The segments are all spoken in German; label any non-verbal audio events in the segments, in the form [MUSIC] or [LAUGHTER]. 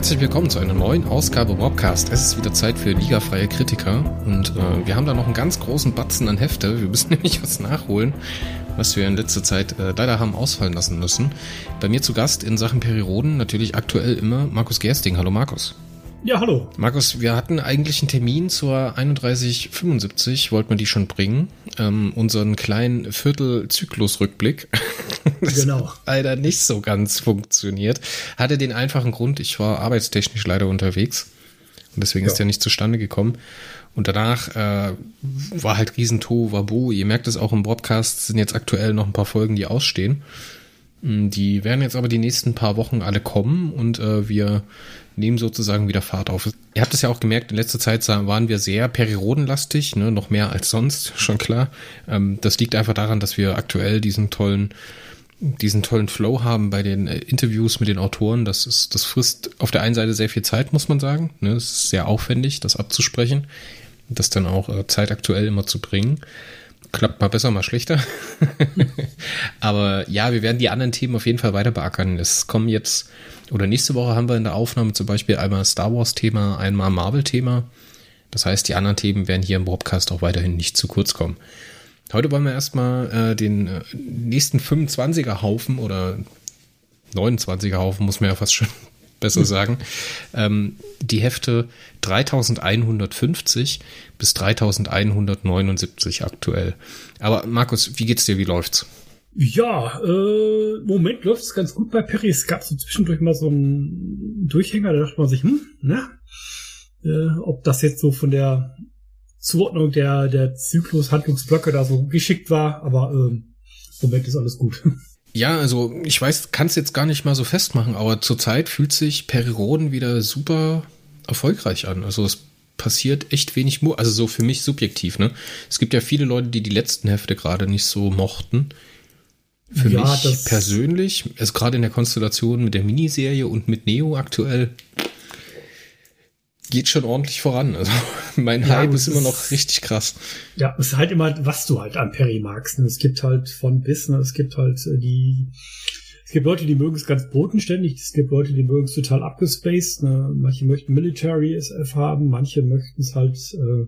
Herzlich willkommen zu einer neuen Ausgabe Robcast. Es ist wieder Zeit für ligafreie Kritiker und äh, wir haben da noch einen ganz großen Batzen an Hefte. Wir müssen [LAUGHS] nämlich was nachholen, was wir in letzter Zeit äh, leider haben ausfallen lassen müssen. Bei mir zu Gast in Sachen Perioden natürlich aktuell immer Markus Gersting. Hallo Markus. Ja, hallo. Markus, wir hatten eigentlich einen Termin zur 3175, wollten wir die schon bringen. Ähm, unseren kleinen Viertelzyklusrückblick. [LAUGHS] genau. Hat leider nicht so ganz funktioniert. Hatte den einfachen Grund, ich war arbeitstechnisch leider unterwegs. Und deswegen ja. ist der nicht zustande gekommen. Und danach äh, war halt Riesentohu Wabu. Ihr merkt es auch im Podcast, sind jetzt aktuell noch ein paar Folgen, die ausstehen. Mm, die werden jetzt aber die nächsten paar Wochen alle kommen und äh, wir nehmen sozusagen wieder Fahrt auf. Ihr habt es ja auch gemerkt, in letzter Zeit waren wir sehr periodenlastig, ne, noch mehr als sonst, [LAUGHS] schon klar. Ähm, das liegt einfach daran, dass wir aktuell diesen tollen diesen tollen Flow haben bei den äh, Interviews mit den Autoren. Das ist, das frisst auf der einen Seite sehr viel Zeit, muss man sagen. Ne, es ist sehr aufwendig, das abzusprechen, das dann auch äh, zeitaktuell immer zu bringen klappt mal besser, mal schlechter. [LAUGHS] Aber ja, wir werden die anderen Themen auf jeden Fall weiter beackern. Es kommen jetzt, oder nächste Woche haben wir in der Aufnahme zum Beispiel einmal Star Wars-Thema, einmal Marvel-Thema. Das heißt, die anderen Themen werden hier im Podcast auch weiterhin nicht zu kurz kommen. Heute wollen wir erstmal äh, den äh, nächsten 25er Haufen oder 29er Haufen, muss man ja fast schon [LAUGHS] besser sagen, ähm, die Hefte 3150 bis 3179 aktuell. Aber Markus, wie geht's dir? Wie läuft's? Ja, äh, Moment läuft es ganz gut bei Perry. Es gab so zwischendurch mal so einen Durchhänger, da dachte man sich, hm, na, äh, ob das jetzt so von der Zuordnung der, der Zyklus-Handlungsblöcke da so geschickt war, aber äh, Moment ist alles gut. [LAUGHS] Ja, also ich weiß, kann es jetzt gar nicht mal so festmachen, aber zurzeit fühlt sich Periroden wieder super erfolgreich an. Also es passiert echt wenig, Mu also so für mich subjektiv, ne? Es gibt ja viele Leute, die die letzten Hefte gerade nicht so mochten. Für ja, mich persönlich, also gerade in der Konstellation mit der Miniserie und mit Neo aktuell, geht schon ordentlich voran. Also [LAUGHS] mein ja, Hype ist immer noch richtig krass. Ja, es ist halt immer, was du halt an Perry magst. Ne? Es gibt halt von bis, ne? es gibt halt äh, die, es gibt Leute, die mögen es ganz bodenständig, es gibt Leute, die mögen es total abgespaced. Ne? Manche möchten Military SF haben, manche möchten es halt äh,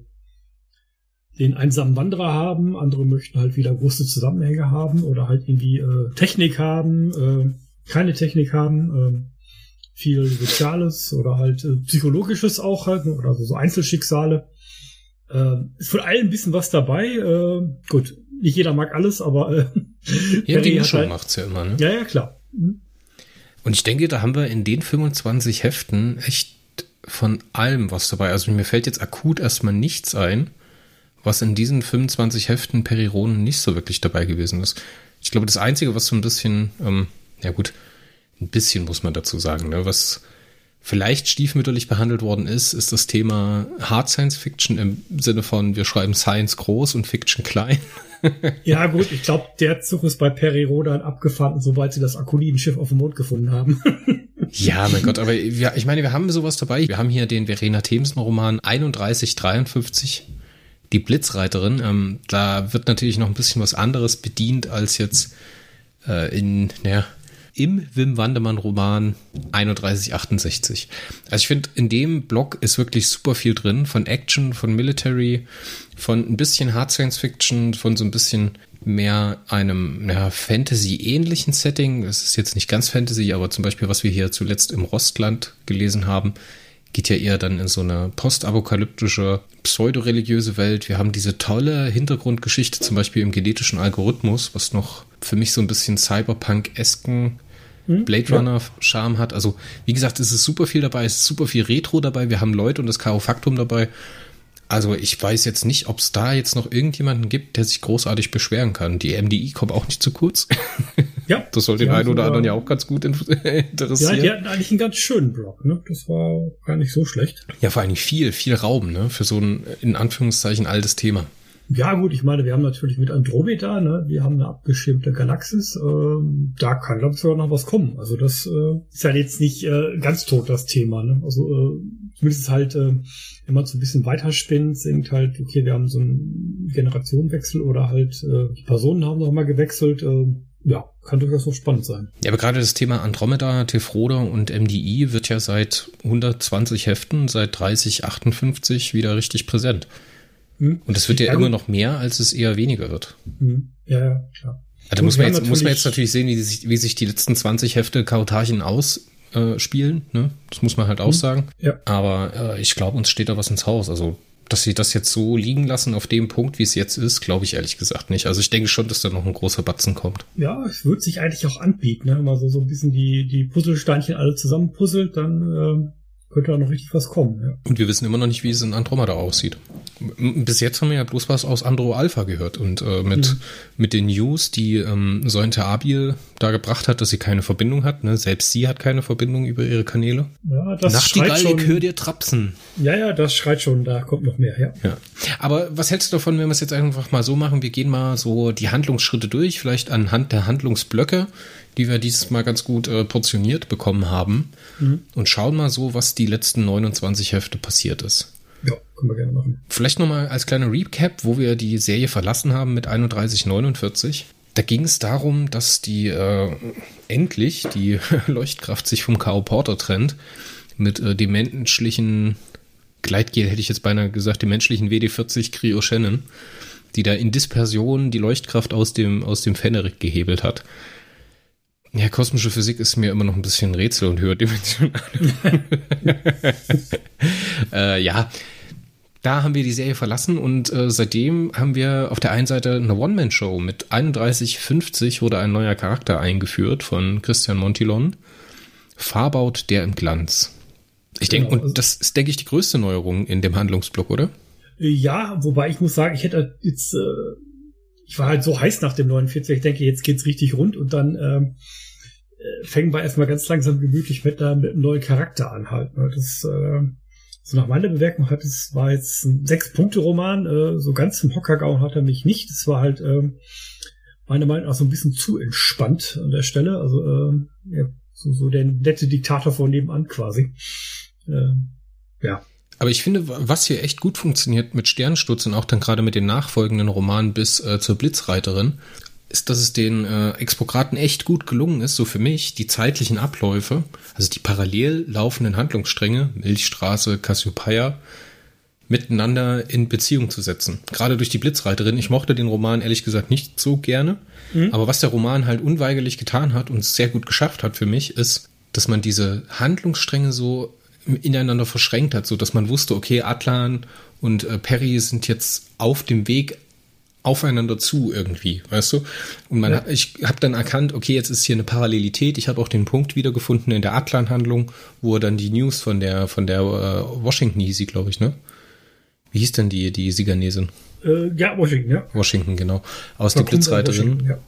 den einsamen Wanderer haben, andere möchten halt wieder große Zusammenhänge haben oder halt irgendwie äh, Technik haben, äh, keine Technik haben. Äh, viel Soziales oder halt äh, Psychologisches auch halt, ne, oder so, so Einzelschicksale. Äh, ist von allem ein bisschen was dabei. Äh, gut, nicht jeder mag alles, aber äh, [LAUGHS] ja, die Mischung halt, macht's ja immer, ne? Ja, ja, klar. Mhm. Und ich denke, da haben wir in den 25 Heften echt von allem was dabei. Also mir fällt jetzt akut erstmal nichts ein, was in diesen 25 Heften Perironen nicht so wirklich dabei gewesen ist. Ich glaube, das Einzige, was so ein bisschen, ähm, ja gut, ein bisschen muss man dazu sagen, ne? was vielleicht stiefmütterlich behandelt worden ist, ist das Thema Hard Science Fiction im Sinne von, wir schreiben Science groß und Fiction klein. [LAUGHS] ja, gut, ich glaube, der Zug ist bei Peri Rodan abgefahren, sobald sie das Akuliden-Schiff auf dem Mond gefunden haben. [LAUGHS] ja, mein Gott, aber wir, ich meine, wir haben sowas dabei. Wir haben hier den Verena Themsen-Roman 3153, die Blitzreiterin. Ähm, da wird natürlich noch ein bisschen was anderes bedient als jetzt äh, in, naja, im Wim Wandermann Roman 3168. Also ich finde, in dem Blog ist wirklich super viel drin von Action, von Military, von ein bisschen Hard Science Fiction, von so ein bisschen mehr einem ja, Fantasy-ähnlichen Setting. Es ist jetzt nicht ganz Fantasy, aber zum Beispiel, was wir hier zuletzt im Rostland gelesen haben, geht ja eher dann in so eine postapokalyptische, pseudoreligiöse Welt. Wir haben diese tolle Hintergrundgeschichte, zum Beispiel im genetischen Algorithmus, was noch für mich so ein bisschen Cyberpunk-esken hm? Blade Runner-Charme hat. Also, wie gesagt, es ist super viel dabei, es ist super viel Retro dabei, wir haben Leute und das Karo-Faktum dabei. Also ich weiß jetzt nicht, ob es da jetzt noch irgendjemanden gibt, der sich großartig beschweren kann. Die MDI kommt auch nicht zu kurz. [LAUGHS] Ja. Das soll den einen oder anderen ja auch ganz gut [LAUGHS] interessieren. Ja, die hatten eigentlich einen ganz schönen Blog, ne? Das war gar nicht so schlecht. Ja, vor allem viel, viel Raum, ne? Für so ein, in Anführungszeichen, altes Thema. Ja, gut, ich meine, wir haben natürlich mit Andromeda, ne, wir haben eine abgeschirmte Galaxis, ähm, da kann, glaube ich, sogar noch was kommen. Also das äh, ist ja jetzt nicht äh, ganz tot, das Thema, ne? Also äh, zumindest halt, äh, wenn man so ein bisschen weiterspinnt, singt halt, okay, wir haben so einen Generationenwechsel oder halt äh, die Personen haben noch mal gewechselt, äh, ja, kann durchaus noch spannend sein. Ja, aber gerade das Thema Andromeda, Tefroda und MDI wird ja seit 120 Heften, seit 30, 58 wieder richtig präsent. Hm. Und es wird ja, ja immer noch mehr, als es eher weniger wird. Hm. Ja, ja, klar. Also da muss man, jetzt, muss man jetzt natürlich sehen, wie sich, wie sich die letzten 20 Hefte Kautarchen ausspielen. Äh, ne? Das muss man halt auch hm. sagen. Ja. Aber äh, ich glaube, uns steht da was ins Haus. Also dass sie das jetzt so liegen lassen auf dem Punkt, wie es jetzt ist, glaube ich ehrlich gesagt nicht. Also ich denke schon, dass da noch ein großer Batzen kommt. Ja, es wird sich eigentlich auch anbieten, ne? wenn man so, so ein bisschen die, die Puzzlesteinchen alle zusammenpuzzelt, dann äh, könnte da noch richtig was kommen. Ja. Und wir wissen immer noch nicht, wie es in Andromeda aussieht. Bis jetzt haben wir ja bloß was aus Andro Alpha gehört und äh, mit, mhm. mit den News, die ähm, Sointe Abil da gebracht hat, dass sie keine Verbindung hat. Ne? Selbst sie hat keine Verbindung über ihre Kanäle. Ja, das Nachtigall, schreit schon. ich höre dir trapsen. Ja, ja, das schreit schon, da kommt noch mehr, ja. ja. Aber was hältst du davon, wenn wir es jetzt einfach mal so machen? Wir gehen mal so die Handlungsschritte durch, vielleicht anhand der Handlungsblöcke die wir dieses Mal ganz gut äh, portioniert bekommen haben. Mhm. Und schauen mal so, was die letzten 29 Hefte passiert ist. Ja, können wir gerne machen. Vielleicht nochmal als kleiner Recap, wo wir die Serie verlassen haben mit 3149. Da ging es darum, dass die äh, endlich die [LAUGHS] Leuchtkraft sich vom K.O. Porter trennt mit äh, dem menschlichen Gleitgel, hätte ich jetzt beinahe gesagt, dem menschlichen WD40 Cryo Shannon, die da in Dispersion die Leuchtkraft aus dem, aus dem Fennerik gehebelt hat. Ja, kosmische Physik ist mir immer noch ein bisschen Rätsel und höherdimensional. [LAUGHS] äh, ja, da haben wir die Serie verlassen und äh, seitdem haben wir auf der einen Seite eine One-Man-Show mit 31,50 wurde ein neuer Charakter eingeführt von Christian Montilon. Farbaut der im Glanz. Ich denke, genau. und das ist, denke ich, die größte Neuerung in dem Handlungsblock, oder? Ja, wobei ich muss sagen, ich hätte jetzt, äh, ich war halt so heiß nach dem 49, ich denke, jetzt geht's richtig rund und dann ähm, äh, fängen wir erstmal ganz langsam gemütlich mit, äh, mit einem neuen Charakter an halt. Ne? Das, äh, so nach meiner Bewertung hat es war jetzt ein Sechs-Punkte-Roman, äh, so ganz im Hocker gehauen hat er mich nicht. Es war halt äh, meiner Meinung nach so ein bisschen zu entspannt an der Stelle. Also äh, ja, so, so der nette Diktator von nebenan quasi. Äh, ja. Aber ich finde, was hier echt gut funktioniert mit Sternensturz und auch dann gerade mit den nachfolgenden Romanen bis äh, zur Blitzreiterin, ist, dass es den äh, Expokraten echt gut gelungen ist, so für mich, die zeitlichen Abläufe, also die parallel laufenden Handlungsstränge, Milchstraße, Cassiopeia, miteinander in Beziehung zu setzen. Gerade durch die Blitzreiterin. Ich mochte den Roman ehrlich gesagt nicht so gerne. Mhm. Aber was der Roman halt unweigerlich getan hat und sehr gut geschafft hat für mich, ist, dass man diese Handlungsstränge so ineinander verschränkt hat, so dass man wusste, okay, Atlan und äh, Perry sind jetzt auf dem Weg aufeinander zu irgendwie, weißt du? Und man, ja. ich habe dann erkannt, okay, jetzt ist hier eine Parallelität. Ich habe auch den Punkt wiedergefunden in der Atlan-Handlung, wo er dann die News von der von der äh, Washington hieß sie, glaube ich, ne? Wie hieß denn die die Siegernesin? Äh, ja, Washington, ja. Washington, genau. Aus der Blitzreiterin. Ja.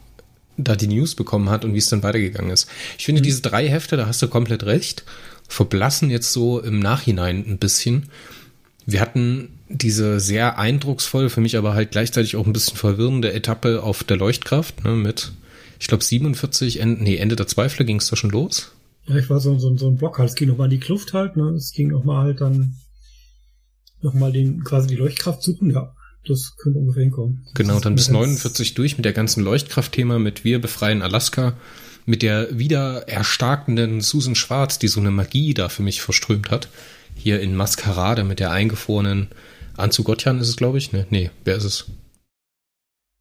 Da die News bekommen hat und wie es dann weitergegangen ist. Ich finde, mhm. diese drei Hefte, da hast du komplett recht, verblassen jetzt so im Nachhinein ein bisschen. Wir hatten diese sehr eindrucksvolle, für mich aber halt gleichzeitig auch ein bisschen verwirrende Etappe auf der Leuchtkraft, ne, mit, ich glaube, 47, Ende, nee, Ende der Zweifler ging es da schon los. Ja, ich war so, so, so ein Block halt. Es ging nochmal in die Kluft halt, ne? Es ging nochmal halt dann nochmal den, quasi die Leuchtkraft suchen, ja. Das könnte ungefähr hinkommen. Genau, dann bis 49 durch mit der ganzen Leuchtkraftthema, mit Wir befreien Alaska, mit der wieder erstarkenden Susan Schwarz, die so eine Magie da für mich verströmt hat. Hier in Maskerade mit der eingefrorenen Anzu Gottjan ist es, glaube ich. Ne, nee, wer ist es?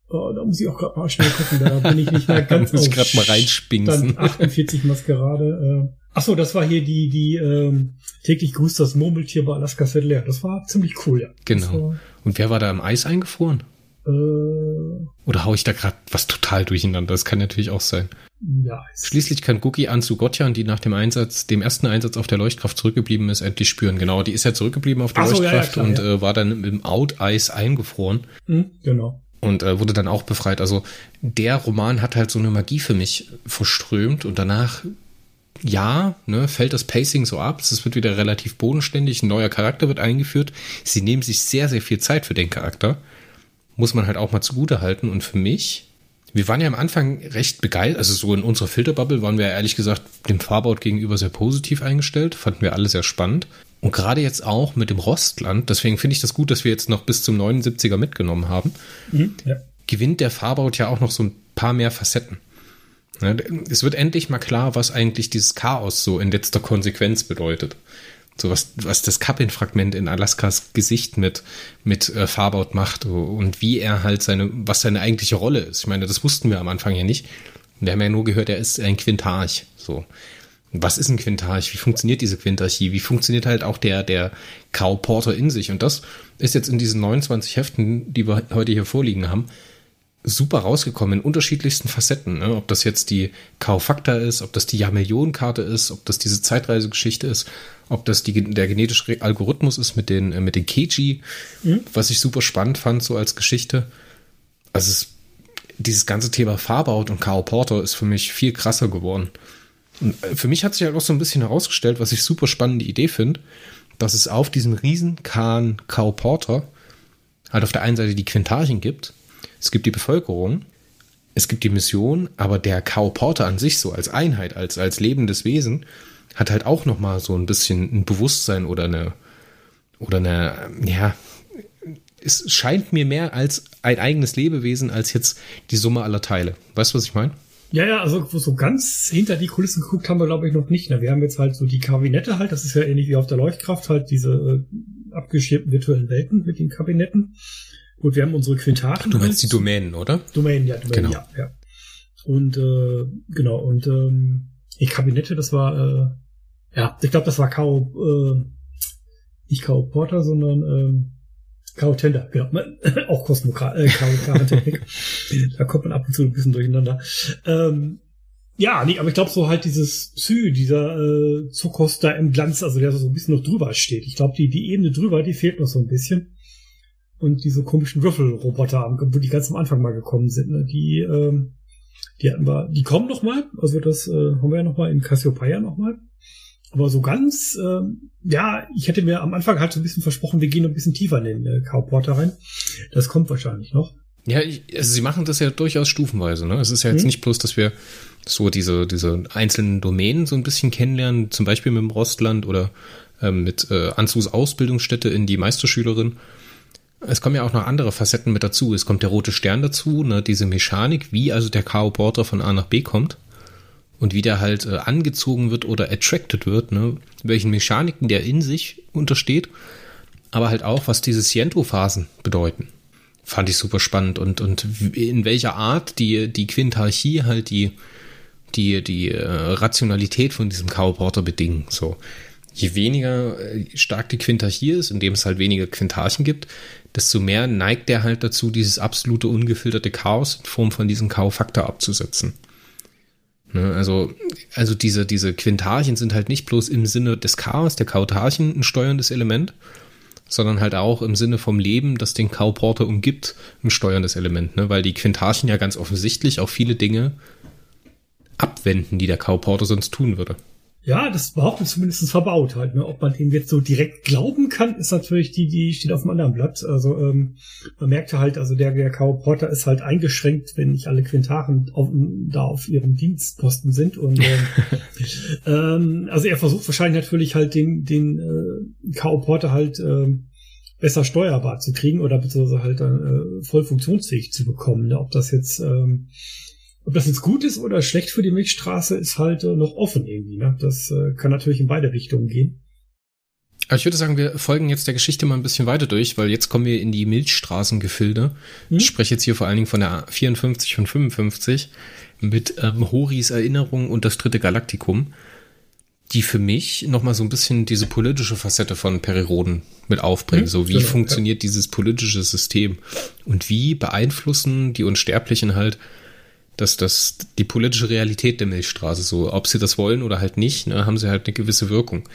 Oh, da muss ich auch gerade mal schnell gucken, da bin ich nicht mehr [LAUGHS] ganz muss ich gerade mal reinspinksen. 48 Maskerade. Äh. Ach so, das war hier die, die ähm, täglich grüßt das Murmeltier bei Alaska Settler. Das war ziemlich cool, ja. Genau. Und wer war da im Eis eingefroren? Äh, Oder hau ich da gerade was total durcheinander? Das kann natürlich auch sein. Ja. Schließlich kann Guki Anzu Gotjan, die nach dem Einsatz, dem ersten Einsatz auf der Leuchtkraft zurückgeblieben ist, endlich spüren. Genau, die ist ja zurückgeblieben auf der so, Leuchtkraft ja, ja, klar, und. Äh, war dann im Out-Eis eingefroren. Mhm, genau. Und äh, wurde dann auch befreit. Also der Roman hat halt so eine Magie für mich verströmt und danach ja, ne, fällt das Pacing so ab. Es wird wieder relativ bodenständig. Ein neuer Charakter wird eingeführt. Sie nehmen sich sehr, sehr viel Zeit für den Charakter muss man halt auch mal zugute halten. Und für mich, wir waren ja am Anfang recht begeistert, also so in unserer Filterbubble waren wir ehrlich gesagt dem Farbout gegenüber sehr positiv eingestellt, fanden wir alle sehr spannend. Und gerade jetzt auch mit dem Rostland, deswegen finde ich das gut, dass wir jetzt noch bis zum 79er mitgenommen haben, mhm, ja. gewinnt der Farbout ja auch noch so ein paar mehr Facetten. Es wird endlich mal klar, was eigentlich dieses Chaos so in letzter Konsequenz bedeutet. So was, was das Kappin-Fragment in Alaskas Gesicht mit, mit äh, Farbout macht und wie er halt seine, was seine eigentliche Rolle ist. Ich meine, das wussten wir am Anfang ja nicht. Wir haben ja nur gehört, er ist ein Quintarch. So. Was ist ein Quintarch? Wie funktioniert diese Quintarchie? Wie funktioniert halt auch der, der Cow Porter in sich? Und das ist jetzt in diesen 29 Heften, die wir heute hier vorliegen haben, super rausgekommen in unterschiedlichsten Facetten. Ne? Ob das jetzt die Kaufakta ist, ob das die Jahrmillionenkarte ist, ob das diese Zeitreisegeschichte ist, ob das die, der genetische Algorithmus ist mit den, äh, mit den Keiji, mhm. was ich super spannend fand, so als Geschichte. Also es, dieses ganze Thema Farbout und Carl Porter ist für mich viel krasser geworden. Und äh, für mich hat sich halt auch so ein bisschen herausgestellt, was ich super spannende Idee finde, dass es auf diesem riesen Kahn Carl Porter halt auf der einen Seite die Quintarchen gibt es gibt die Bevölkerung, es gibt die Mission, aber der Cow Porter an sich so als Einheit, als, als lebendes Wesen, hat halt auch noch mal so ein bisschen ein Bewusstsein oder eine, oder eine, ja, es scheint mir mehr als ein eigenes Lebewesen als jetzt die Summe aller Teile. Weißt du, was ich meine? Ja, ja, also so ganz hinter die Kulissen geguckt haben wir, glaube ich, noch nicht. Ne? Wir haben jetzt halt so die Kabinette halt, das ist ja ähnlich wie auf der Leuchtkraft, halt diese äh, abgeschirmten virtuellen Welten mit den Kabinetten. Gut, wir haben unsere Quintaten. Du meinst die Domänen, oder? Domänen, ja, Domänen, genau. ja, ja. Und äh, genau, und ähm, die Kabinette, das war, äh, ja, ich glaube, das war Kao, äh, nicht Kao Porter, sondern ähm, Kao Tender, genau. [LAUGHS] Auch Kosmokra äh, Technik. [LAUGHS] da kommt man ab und zu ein bisschen durcheinander. Ähm, ja, nee, aber ich glaube so halt dieses Psy, dieser äh, Zuckos da im Glanz, also der so ein bisschen noch drüber steht. Ich glaube, die, die Ebene drüber, die fehlt noch so ein bisschen und diese komischen Würfelroboter, wo die ganz am Anfang mal gekommen sind, ne? die, ähm, die hatten wir, die kommen noch mal, also das äh, haben wir ja noch mal in Cassiopeia noch mal. Aber so ganz, ähm, ja, ich hätte mir am Anfang halt so ein bisschen versprochen, wir gehen ein bisschen tiefer in den äh, Cowporter rein. Das kommt wahrscheinlich noch. Ja, ich, also sie machen das ja durchaus stufenweise. Ne? Es ist ja jetzt mhm. nicht bloß, dass wir so diese, diese einzelnen Domänen so ein bisschen kennenlernen, zum Beispiel mit dem Rostland oder ähm, mit äh, Anzus Ausbildungsstätte in die Meisterschülerin, es kommen ja auch noch andere Facetten mit dazu. Es kommt der rote Stern dazu, ne, diese Mechanik, wie also der K.O. Porter von A nach B kommt und wie der halt äh, angezogen wird oder attracted wird, ne, welchen Mechaniken der in sich untersteht, aber halt auch, was diese Siento-Phasen bedeuten. Fand ich super spannend und, und in welcher Art die, die Quintarchie halt die, die, die äh, Rationalität von diesem K.O. Porter bedingen, so je weniger äh, stark die Quintarchie ist, indem es halt weniger Quintarchen gibt, desto mehr neigt er halt dazu, dieses absolute ungefilterte Chaos in Form von diesem K.O.-Faktor abzusetzen. Ne, also, also diese, diese Quintarchen sind halt nicht bloß im Sinne des Chaos, der Kautarchen ein steuerndes Element, sondern halt auch im Sinne vom Leben, das den Kauporter umgibt, ein steuerndes Element, ne? weil die Quintarchen ja ganz offensichtlich auch viele Dinge abwenden, die der Kauporter sonst tun würde. Ja, das behauptet zumindest verbaut halt. Ne? Ob man dem jetzt so direkt glauben kann, ist natürlich die, die steht auf dem anderen Blatt. Also ähm, man merkte halt, also der, der K.O. Porter ist halt eingeschränkt, wenn nicht alle Quintaren auf, da auf ihrem Dienstposten sind. Und [LAUGHS] ähm, ähm, also er versucht wahrscheinlich natürlich halt den, den äh, K.O. Porter halt ähm, besser steuerbar zu kriegen oder beziehungsweise halt dann äh, voll funktionsfähig zu bekommen. Ne? Ob das jetzt ähm, ob das jetzt gut ist oder schlecht für die Milchstraße, ist halt äh, noch offen irgendwie. Ne? Das äh, kann natürlich in beide Richtungen gehen. Aber ich würde sagen, wir folgen jetzt der Geschichte mal ein bisschen weiter durch, weil jetzt kommen wir in die Milchstraßengefilde. Hm? Ich spreche jetzt hier vor allen Dingen von der 54 und 55 mit ähm, Horis Erinnerung und das dritte Galaktikum, die für mich nochmal so ein bisschen diese politische Facette von Periroden mit aufbringen. Hm? So, wie genau, funktioniert ja. dieses politische System und wie beeinflussen die Unsterblichen halt dass das die politische Realität der Milchstraße, so ob sie das wollen oder halt nicht, ne, haben sie halt eine gewisse Wirkung.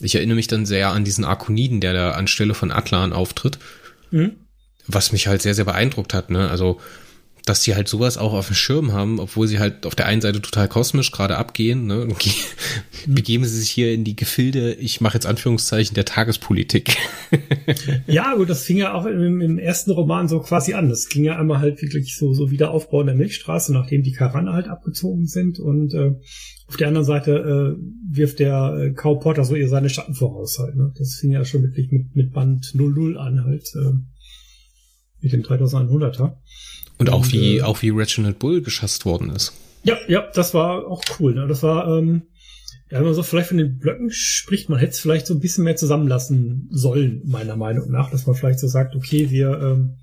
Ich erinnere mich dann sehr an diesen Arkoniden, der da anstelle von Atlan auftritt, mhm. was mich halt sehr, sehr beeindruckt hat. Ne? Also dass die halt sowas auch auf dem Schirm haben, obwohl sie halt auf der einen Seite total kosmisch gerade abgehen, ne? [LAUGHS] Mhm. begeben sie sich hier in die Gefilde, ich mache jetzt Anführungszeichen, der Tagespolitik. [LAUGHS] ja, gut, das fing ja auch im, im, ersten Roman so quasi an. Das ging ja einmal halt wirklich so, so wieder Aufbau der Milchstraße, nachdem die Karaner halt abgezogen sind und äh, auf der anderen Seite äh, wirft der äh, Cow Porter so ihr seine Schatten voraus halt. Ne? Das fing ja schon wirklich mit, mit Band 00 an halt, äh, mit dem 3100er. Und auch wie, äh, auch wie Reginald Bull geschasst worden ist. Ja, ja, das war auch cool. Ne? Das war, ähm, ja, wenn man so vielleicht von den Blöcken spricht, man hätte es vielleicht so ein bisschen mehr zusammenlassen sollen, meiner Meinung nach, dass man vielleicht so sagt, okay, wir ähm,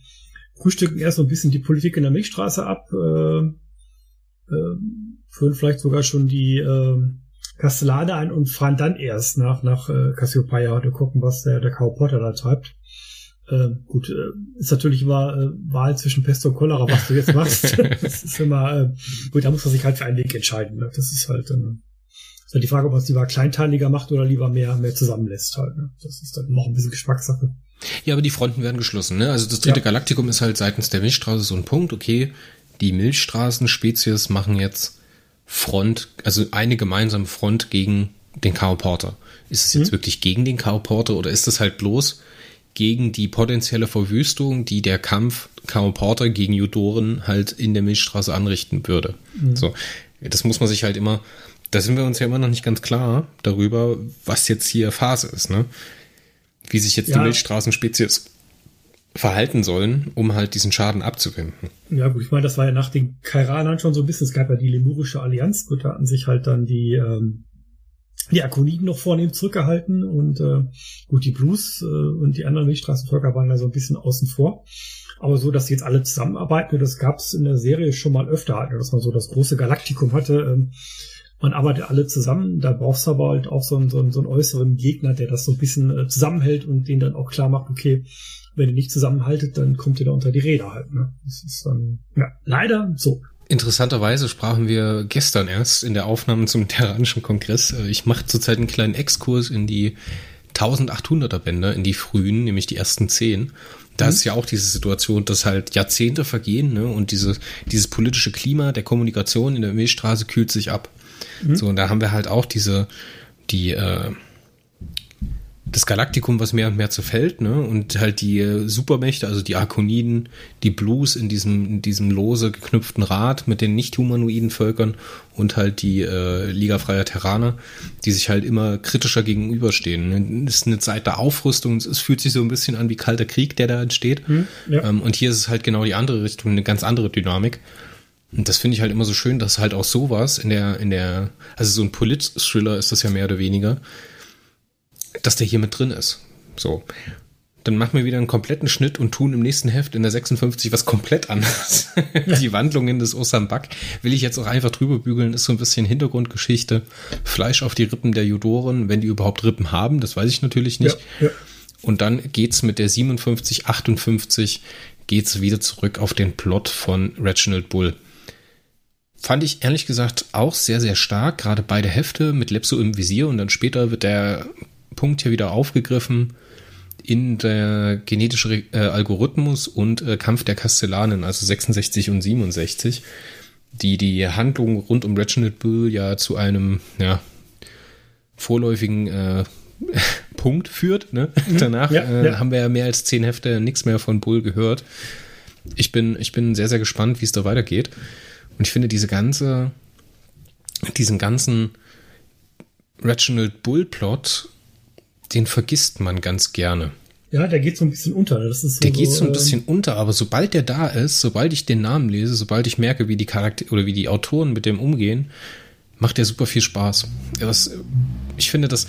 frühstücken erst so ein bisschen die Politik in der Milchstraße ab, äh, äh, führen vielleicht sogar schon die äh, Kastellane ein und fahren dann erst nach, nach äh, Cassiopeia und gucken, was der, der Karl Potter da treibt. Äh, gut, äh, ist natürlich immer äh, Wahl zwischen Pest und Cholera, was du jetzt machst. [LAUGHS] das ist immer, äh, gut, da muss man sich halt für einen Weg entscheiden. Ne? Das ist halt, äh, ist halt die Frage, ob man es lieber kleinteiliger macht oder lieber mehr, mehr zusammenlässt halt. Ne? Das ist dann noch ein bisschen Geschmackssache. Ja, aber die Fronten werden geschlossen. Ne? Also das dritte ja. Galaktikum ist halt seitens der Milchstraße so ein Punkt. Okay, die Milchstraßen-Spezies machen jetzt Front, also eine gemeinsame Front gegen den Cow Porter. Ist es jetzt mhm. wirklich gegen den Cow Porter oder ist es halt bloß gegen die potenzielle Verwüstung, die der Kampf Cow Porter gegen Judoren halt in der Milchstraße anrichten würde? Mhm. So, das muss man sich halt immer, da sind wir uns ja immer noch nicht ganz klar darüber, was jetzt hier Phase ist, ne? Wie sich jetzt ja. die Milchstraßenspezies verhalten sollen, um halt diesen Schaden abzuwenden. Ja gut, ich meine, das war ja nach den Kairanern schon so ein bisschen, es gab ja die Lemurische Allianz, gut, da hatten sich halt dann die, ähm, die Akoniden noch vornehm zurückgehalten und äh, gut, die Blues äh, und die anderen Milchstraßenvölker waren da so ein bisschen außen vor. Aber so, dass sie jetzt alle zusammenarbeiten, das gab es in der Serie schon mal öfter, halt, dass man so das große Galaktikum hatte. Ähm, man arbeitet alle zusammen, da brauchst du aber halt auch so einen, so einen, so einen äußeren Gegner, der das so ein bisschen äh, zusammenhält und den dann auch klar macht, okay, wenn ihr nicht zusammenhaltet, dann kommt ihr da unter die Räder halt. Ne? Das ist dann, ja, leider so. Interessanterweise sprachen wir gestern erst in der Aufnahme zum [LAUGHS] Terranischen Kongress. Äh, ich mache zurzeit einen kleinen Exkurs in die 1800er Bänder, in die frühen, nämlich die ersten zehn. Da mhm. ist ja auch diese Situation, dass halt Jahrzehnte vergehen ne, und diese, dieses politische Klima der Kommunikation in der Milchstraße kühlt sich ab. Mhm. So, und da haben wir halt auch diese, die, äh, das Galaktikum, was mehr und mehr zerfällt, ne? Und halt die äh, Supermächte, also die Arkoniden, die Blues in diesem, in diesem lose geknüpften Rad mit den nicht-humanoiden Völkern und halt die äh, Liga freier Terraner, die sich halt immer kritischer gegenüberstehen. Ne? Es ist eine Zeit der Aufrüstung, es fühlt sich so ein bisschen an wie kalter Krieg, der da entsteht. Hm, ja. ähm, und hier ist es halt genau die andere Richtung, eine ganz andere Dynamik. Und das finde ich halt immer so schön, dass halt auch sowas in der, in der, also so ein Polit-Thriller ist das ja mehr oder weniger, dass der hier mit drin ist. So. Dann machen wir wieder einen kompletten Schnitt und tun im nächsten Heft in der 56 was komplett anderes. [LAUGHS] die Wandlungen des Osambak will ich jetzt auch einfach drüber bügeln, ist so ein bisschen Hintergrundgeschichte. Fleisch auf die Rippen der Judoren, wenn die überhaupt Rippen haben, das weiß ich natürlich nicht. Ja, ja. Und dann geht's mit der 57, 58 geht's wieder zurück auf den Plot von Reginald Bull. Fand ich ehrlich gesagt auch sehr, sehr stark, gerade beide Hefte mit Lepso im Visier und dann später wird der Punkt hier wieder aufgegriffen in der genetische äh, Algorithmus und äh, Kampf der Kastellanen, also 66 und 67, die die Handlung rund um Reginald Bull ja zu einem ja, vorläufigen äh, [LAUGHS] Punkt führt. Ne? Mhm. Danach ja, äh, ja. haben wir ja mehr als zehn Hefte nichts mehr von Bull gehört. Ich bin, ich bin sehr, sehr gespannt, wie es da weitergeht. Und ich finde diese ganze, diesen ganzen Reginald Bull-Plot den vergisst man ganz gerne. Ja, der geht so ein bisschen unter. Das ist so, der geht so ein ähm, bisschen unter, aber sobald der da ist, sobald ich den Namen lese, sobald ich merke, wie die Charakter oder wie die Autoren mit dem umgehen, macht der super viel Spaß. Das, ich finde, das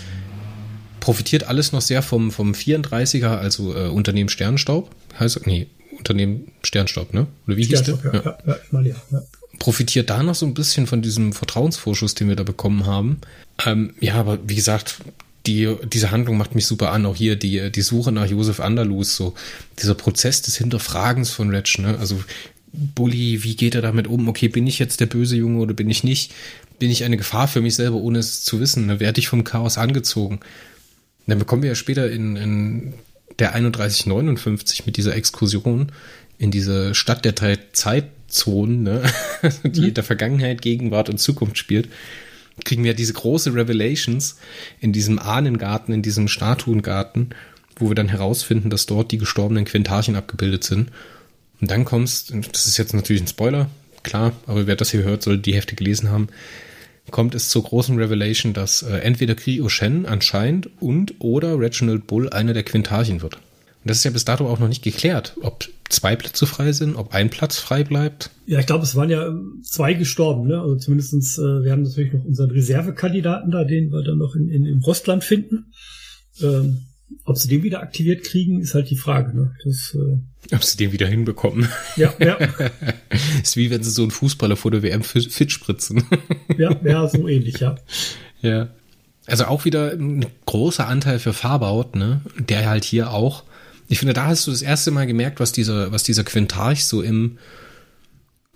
profitiert alles noch sehr vom, vom 34er, also äh, Unternehmen Sternstaub. Heißt, nee, Unternehmen Sternstaub, ne? Oder wie hieß der? Ja, ja. Ja, ja, ich meine, ja, ja. Profitiert da noch so ein bisschen von diesem Vertrauensvorschuss, den wir da bekommen haben. Ähm, ja, aber wie gesagt, die, diese Handlung macht mich super an. Auch hier die, die Suche nach Josef Andalus, so dieser Prozess des Hinterfragens von Reg, ne? Also Bully, wie geht er damit um? Okay, bin ich jetzt der böse Junge oder bin ich nicht? Bin ich eine Gefahr für mich selber, ohne es zu wissen? Ne? Werde ich vom Chaos angezogen? Dann bekommen wir ja später in, in der 3159 mit dieser Exkursion in diese Stadt der drei Zeitzonen, ne? [LAUGHS] die mhm. in der Vergangenheit, Gegenwart und Zukunft spielt kriegen wir diese große Revelations in diesem Ahnengarten, in diesem Statuengarten, wo wir dann herausfinden, dass dort die gestorbenen Quintarchen abgebildet sind. Und dann kommst, das ist jetzt natürlich ein Spoiler, klar, aber wer das hier hört, soll die Hefte gelesen haben, kommt es zur großen Revelation, dass äh, entweder Kri Shen anscheinend und oder Reginald Bull einer der Quintarchen wird. Und das ist ja bis dato auch noch nicht geklärt, ob zwei Plätze frei sind, ob ein Platz frei bleibt. Ja, ich glaube, es waren ja ähm, zwei gestorben, ne? Also zumindestens, äh, wir haben natürlich noch unseren Reservekandidaten da, den wir dann noch in, in, in Russland finden. Ähm, ob sie den wieder aktiviert kriegen, ist halt die Frage. Ne? Das, äh ob sie den wieder hinbekommen. Ja, ja. [LAUGHS] ist wie wenn sie so einen Fußballer vor der WM fit spritzen. [LAUGHS] ja, ja, so ähnlich, ja. Ja. Also auch wieder ein großer Anteil für Farbaut, ne? Der halt hier auch. Ich finde, da hast du das erste Mal gemerkt, was dieser, was dieser Quintarch so im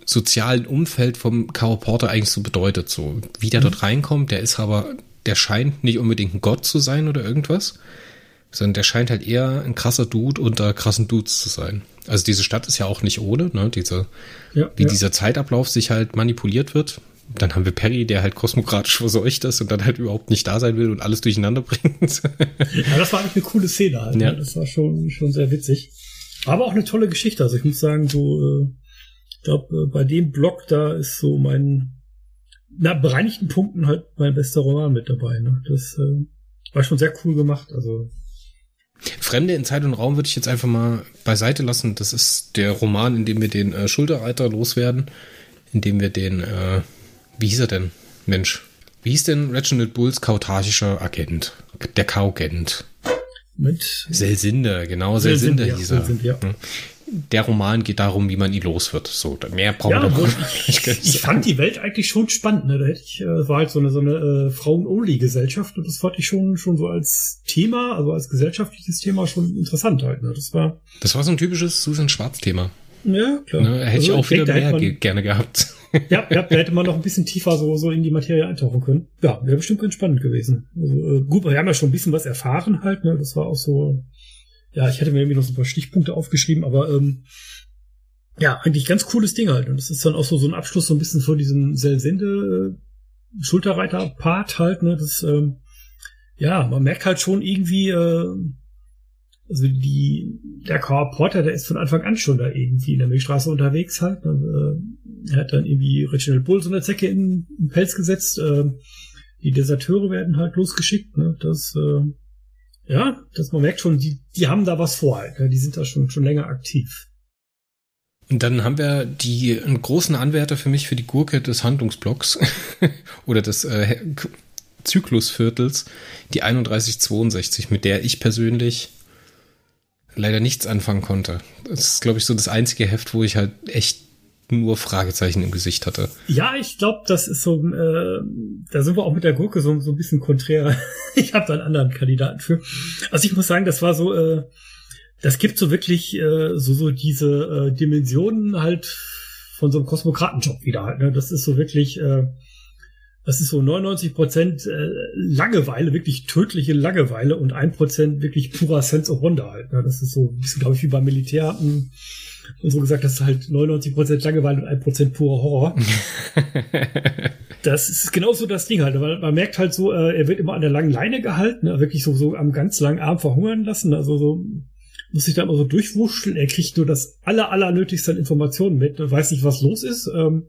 sozialen Umfeld vom Caro Porter eigentlich so bedeutet. So, wie der mhm. dort reinkommt, der ist aber, der scheint nicht unbedingt ein Gott zu sein oder irgendwas sondern der scheint halt eher ein krasser Dude unter krassen Dudes zu sein. Also diese Stadt ist ja auch nicht ohne, ne? Diese, ja, wie ja. dieser Zeitablauf sich halt manipuliert wird. Dann haben wir Perry, der halt kosmokratisch [LAUGHS] verseucht ist und dann halt überhaupt nicht da sein will und alles durcheinander [LAUGHS] bringt. ja, das war eigentlich eine coole Szene halt. Ja. Ne? Das war schon, schon sehr witzig. Aber auch eine tolle Geschichte. Also ich muss sagen, so, äh, ich glaube, äh, bei dem Blog da ist so mein, na, bereinigten Punkten halt mein bester Roman mit dabei. Ne? Das äh, war schon sehr cool gemacht. Also Fremde in Zeit und Raum würde ich jetzt einfach mal beiseite lassen. Das ist der Roman, in dem wir den äh, Schulterreiter loswerden, in dem wir den, äh, wie hieß er denn? Mensch, wie hieß denn Reginald Bulls kautarchischer Agent? Der Kaugent. Mit Selsinde, genau, Selsinde, Selsinde hieß er. Ja. Hm der Roman geht darum, wie man ihn los wird. So, mehr braucht ja, man ich, ich fand die Welt eigentlich schon spannend. Ne? Da hätte ich, äh, war halt so eine, so eine äh, Frauen-Only-Gesellschaft und das fand ich schon, schon so als Thema, also als gesellschaftliches Thema schon interessant halt. Ne? Das war. Das war so ein typisches Susan Schwarz-Thema. Ja, klar. Ne, hätte also, ich auch wieder mehr man, gerne gehabt. Ja, ja, da hätte man noch ein bisschen tiefer so, so in die Materie eintauchen können. Ja, wäre bestimmt ganz spannend gewesen. Also, äh, gut, wir haben ja schon ein bisschen was erfahren halt, ne? Das war auch so ja, ich hätte mir irgendwie noch so ein paar Stichpunkte aufgeschrieben, aber ähm, ja, eigentlich ganz cooles Ding halt. Und das ist dann auch so, so ein Abschluss so ein bisschen von diesem Selsende äh, Schulterreiter-Part halt, ne? Das, ähm, ja, man merkt halt schon irgendwie, äh, also die, der Carl der ist von Anfang an schon da irgendwie in der Milchstraße unterwegs halt. Ne? Äh, er hat dann irgendwie Reginald Bull so eine Zecke in, in Pelz gesetzt. Äh, die Deserteure werden halt losgeschickt, ne? Das, äh, ja, dass man merkt schon, die, die haben da was vor, halt, ne? die sind da schon, schon länger aktiv. Und dann haben wir die einen großen Anwärter für mich für die Gurke des Handlungsblocks [LAUGHS] oder des äh, Zyklusviertels, die 3162, mit der ich persönlich leider nichts anfangen konnte. Das ist, glaube ich, so das einzige Heft, wo ich halt echt nur Fragezeichen im Gesicht hatte. Ja, ich glaube, das ist so, äh, da sind wir auch mit der Gurke so, so ein bisschen konträrer. [LAUGHS] ich habe da einen anderen Kandidaten für. Also ich muss sagen, das war so, äh, das gibt so wirklich äh, so, so diese äh, Dimensionen halt von so einem Kosmokratenjob wieder halt. Ne? Das ist so wirklich, äh, das ist so 99 Prozent äh, Langeweile, wirklich tödliche Langeweile und ein Prozent wirklich purer Sense of Wonder halt. Ne? Das ist so ein bisschen, glaube ich, wie beim Militär. Mh, und so gesagt, das ist halt 99% Langeweile und 1% purer Horror. [LAUGHS] das ist genauso das Ding halt, weil man merkt halt so, äh, er wird immer an der langen Leine gehalten, ne? wirklich so, so am ganz langen Arm verhungern lassen, also so muss sich da immer so durchwurschteln, er kriegt nur das aller, aller nötigste an Informationen mit, weiß nicht, was los ist, ähm,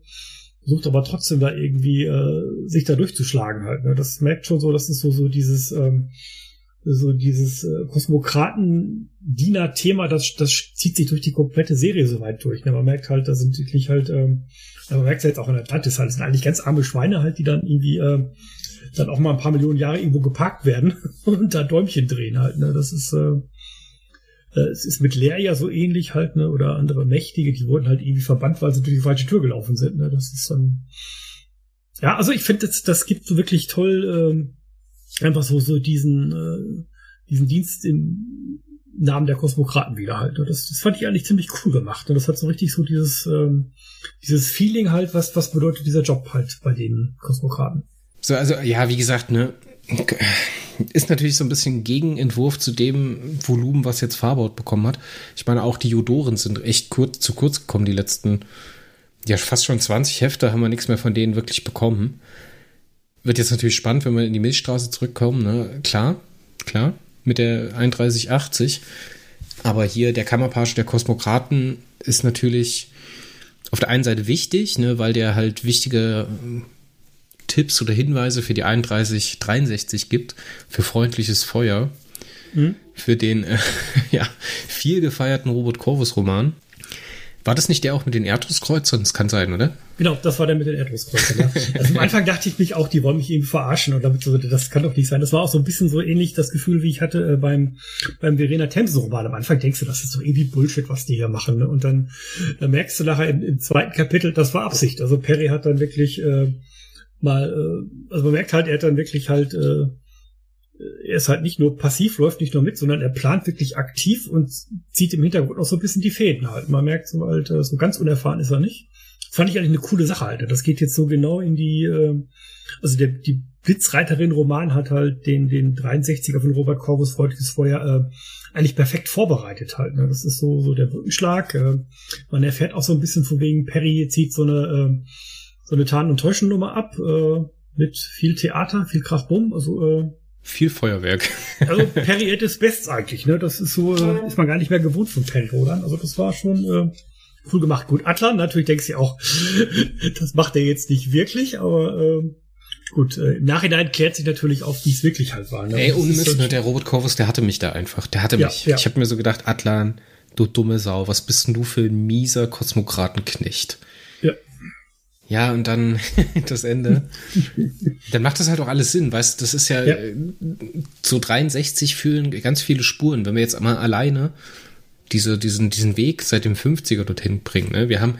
sucht aber trotzdem da irgendwie äh, sich da durchzuschlagen halt. Ne? Das merkt schon so, das ist so, so dieses, ähm, so dieses äh, Kosmokraten-Diener-Thema, das, das zieht sich durch die komplette Serie so weit durch. Ne? Man merkt halt, da sind wirklich halt, ähm, man merkt es jetzt auch in der Atlantis halt, das sind eigentlich ganz arme Schweine halt, die dann irgendwie ähm, dann auch mal ein paar Millionen Jahre irgendwo geparkt werden [LAUGHS] und da Däumchen drehen halt. Ne? Das ist, äh, äh, es ist mit Leer ja so ähnlich halt, ne? Oder andere Mächtige, die wurden halt irgendwie verbannt, weil sie durch die falsche Tür gelaufen sind. Ne? Das ist dann. Ja, also ich finde, das, das gibt so wirklich toll. Ähm, einfach so, so diesen, äh, diesen Dienst im Namen der Kosmokraten wieder halt. Das, das fand ich eigentlich ziemlich cool gemacht. Und das hat so richtig so dieses, ähm, dieses Feeling halt, was, was bedeutet dieser Job halt bei den Kosmokraten. So, also, ja, wie gesagt, ne, ist natürlich so ein bisschen Gegenentwurf zu dem Volumen, was jetzt Farbout bekommen hat. Ich meine, auch die Judoren sind echt kurz, zu kurz gekommen, die letzten, ja, fast schon 20 Hefte haben wir nichts mehr von denen wirklich bekommen. Wird jetzt natürlich spannend, wenn wir in die Milchstraße zurückkommen, ne? Klar, klar, mit der 3180. Aber hier der Kammerpage der Kosmokraten ist natürlich auf der einen Seite wichtig, ne, weil der halt wichtige Tipps oder Hinweise für die 3163 gibt, für freundliches Feuer, mhm. für den äh, [LAUGHS] ja, viel gefeierten Robert Corvus Roman. War das nicht der auch mit den Erdruskreuzern? Das kann sein, oder? Genau, das war der mit den Erdruskreuzern, ja. Also am Anfang dachte ich mich auch, die wollen mich irgendwie verarschen und damit so, das kann doch nicht sein. Das war auch so ein bisschen so ähnlich das Gefühl, wie ich hatte äh, beim, beim Verena Thames Roman. Am Anfang denkst du, das ist so irgendwie Bullshit, was die hier machen. Ne? Und dann, dann merkst du nachher im, im zweiten Kapitel, das war Absicht. Also Perry hat dann wirklich äh, mal, äh, also man merkt halt, er hat dann wirklich halt äh, er ist halt nicht nur passiv, läuft nicht nur mit, sondern er plant wirklich aktiv und zieht im Hintergrund auch so ein bisschen die Fäden halt. Man merkt so halt, äh, so ganz unerfahren ist er nicht. Fand ich eigentlich eine coole Sache, Alter. Das geht jetzt so genau in die, äh, also der, die Blitzreiterin-Roman hat halt den, den 63er von Robert Corvus Freudliches Feuer äh, eigentlich perfekt vorbereitet halt. Ne? Das ist so, so der Brückenschlag. Äh, man erfährt auch so ein bisschen von wegen, Perry zieht so eine, äh, so eine Tarn- und Täuschennummer ab, äh, mit viel Theater, viel Kraftbumm. Also äh, viel Feuerwerk. Also [LAUGHS] Perry at his best eigentlich, ne? Das ist so, äh, ist man gar nicht mehr gewohnt von Perry, oder? Also das war schon äh, cool gemacht. Gut, Atlan, natürlich denkst du auch, [LAUGHS] das macht er jetzt nicht wirklich, aber äh, gut, äh, im Nachhinein klärt sich natürlich auf, wie es wirklich halt war. Ne? Ey, ohne Mist, ne, der Robert Corvus, der hatte mich da einfach. Der hatte mich. Ja. Ich habe mir so gedacht, Atlan, du dumme Sau, was bist denn du für ein mieser Kosmokratenknecht? Ja, und dann [LAUGHS] das Ende. dann macht das halt auch alles Sinn, weißt das ist ja, ja. so 63 fühlen ganz viele Spuren. Wenn wir jetzt mal alleine diese, diesen, diesen Weg seit dem 50er dorthin bringen, ne? Wir haben,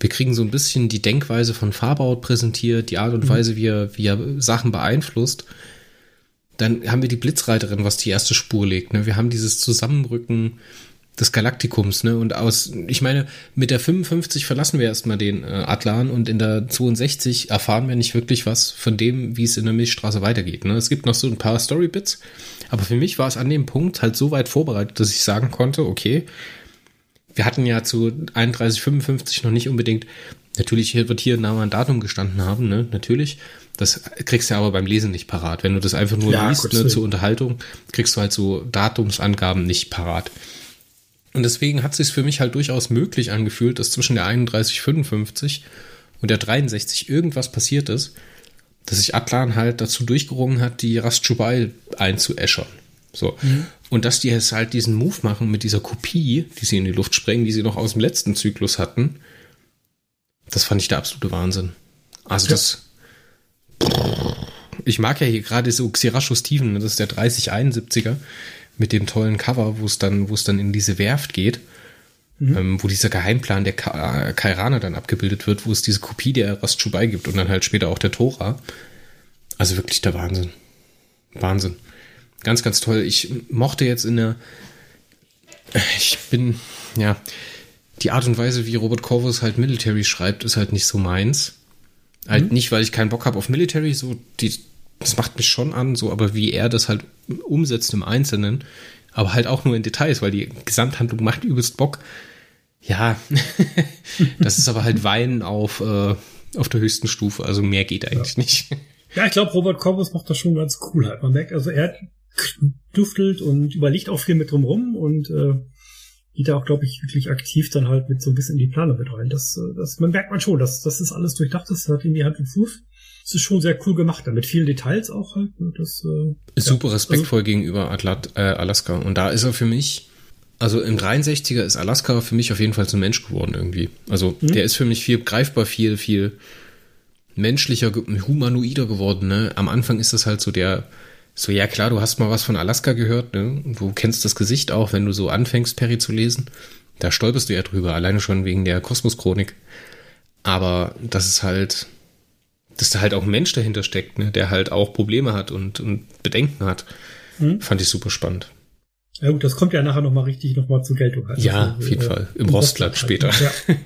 wir kriegen so ein bisschen die Denkweise von Farbaut präsentiert, die Art und mhm. Weise, wie er, wie er Sachen beeinflusst. Dann haben wir die Blitzreiterin, was die erste Spur legt. Ne? Wir haben dieses Zusammenrücken des Galaktikums, ne? Und aus, ich meine, mit der 55 verlassen wir erstmal den äh, Atlan und in der 62 erfahren wir nicht wirklich was von dem, wie es in der Milchstraße weitergeht. Ne? Es gibt noch so ein paar Storybits, aber für mich war es an dem Punkt halt so weit vorbereitet, dass ich sagen konnte, okay, wir hatten ja zu 31, 55 noch nicht unbedingt, natürlich wird hier nah ein Datum gestanden haben, ne? Natürlich. Das kriegst du aber beim Lesen nicht parat. Wenn du das einfach nur ja, liest, ne, zur Unterhaltung, kriegst du halt so Datumsangaben nicht parat. Und deswegen hat es sich für mich halt durchaus möglich angefühlt, dass zwischen der 3155 und der 63 irgendwas passiert ist, dass sich Atlan halt dazu durchgerungen hat, die Rastjubail einzuäschern. So. Mhm. Und dass die jetzt halt diesen Move machen mit dieser Kopie, die sie in die Luft sprengen, die sie noch aus dem letzten Zyklus hatten, das fand ich der absolute Wahnsinn. Also ja. das. Ich mag ja hier gerade so Xirasho Steven, das ist der 3071er mit dem tollen Cover, wo es dann, wo es dann in diese Werft geht, mhm. ähm, wo dieser Geheimplan der Ka äh, Kairane dann abgebildet wird, wo es diese Kopie der Rastschubai gibt und dann halt später auch der Tora. Also wirklich der Wahnsinn. Wahnsinn. Ganz, ganz toll. Ich mochte jetzt in der, ich bin, ja, die Art und Weise, wie Robert Corvus halt Military schreibt, ist halt nicht so meins. Halt mhm. nicht, weil ich keinen Bock habe auf Military, so die, das macht mich schon an, so, aber wie er das halt umsetzt im Einzelnen, aber halt auch nur in Details, weil die Gesamthandlung macht übelst Bock. Ja, [LAUGHS] das ist aber halt Weinen auf, äh, auf der höchsten Stufe, also mehr geht eigentlich ja. nicht. Ja, ich glaube, Robert Corbus macht das schon ganz cool halt. Man merkt, also er duftelt und überlegt auch viel mit drumrum und äh, geht da auch, glaube ich, wirklich aktiv dann halt mit so ein bisschen in die Planung mit rein. Das, äh, das man merkt man schon, dass das ist alles durchdacht, das hat in die Hand und Fuß es ist schon sehr cool gemacht, mit vielen Details auch halt. Ne, das, äh, ist ja. super respektvoll also, gegenüber Atlat, äh, Alaska. Und da ist er für mich, also im 63er ist Alaska für mich auf jeden Fall zum Mensch geworden irgendwie. Also mhm. der ist für mich viel greifbar, viel, viel menschlicher, humanoider geworden. Ne? Am Anfang ist das halt so der, so ja klar, du hast mal was von Alaska gehört, ne? Du kennst das Gesicht auch, wenn du so anfängst, Perry zu lesen. Da stolperst du ja drüber, alleine schon wegen der Kosmoschronik. Aber das ist halt, dass da halt auch ein Mensch dahinter steckt, ne, der halt auch Probleme hat und, und Bedenken hat. Mhm. Fand ich super spannend. Ja gut, das kommt ja nachher nochmal richtig nochmal zur Geltung. Also ja, auf jeden äh, Fall. Im, im Rostland später. Ja. [LAUGHS]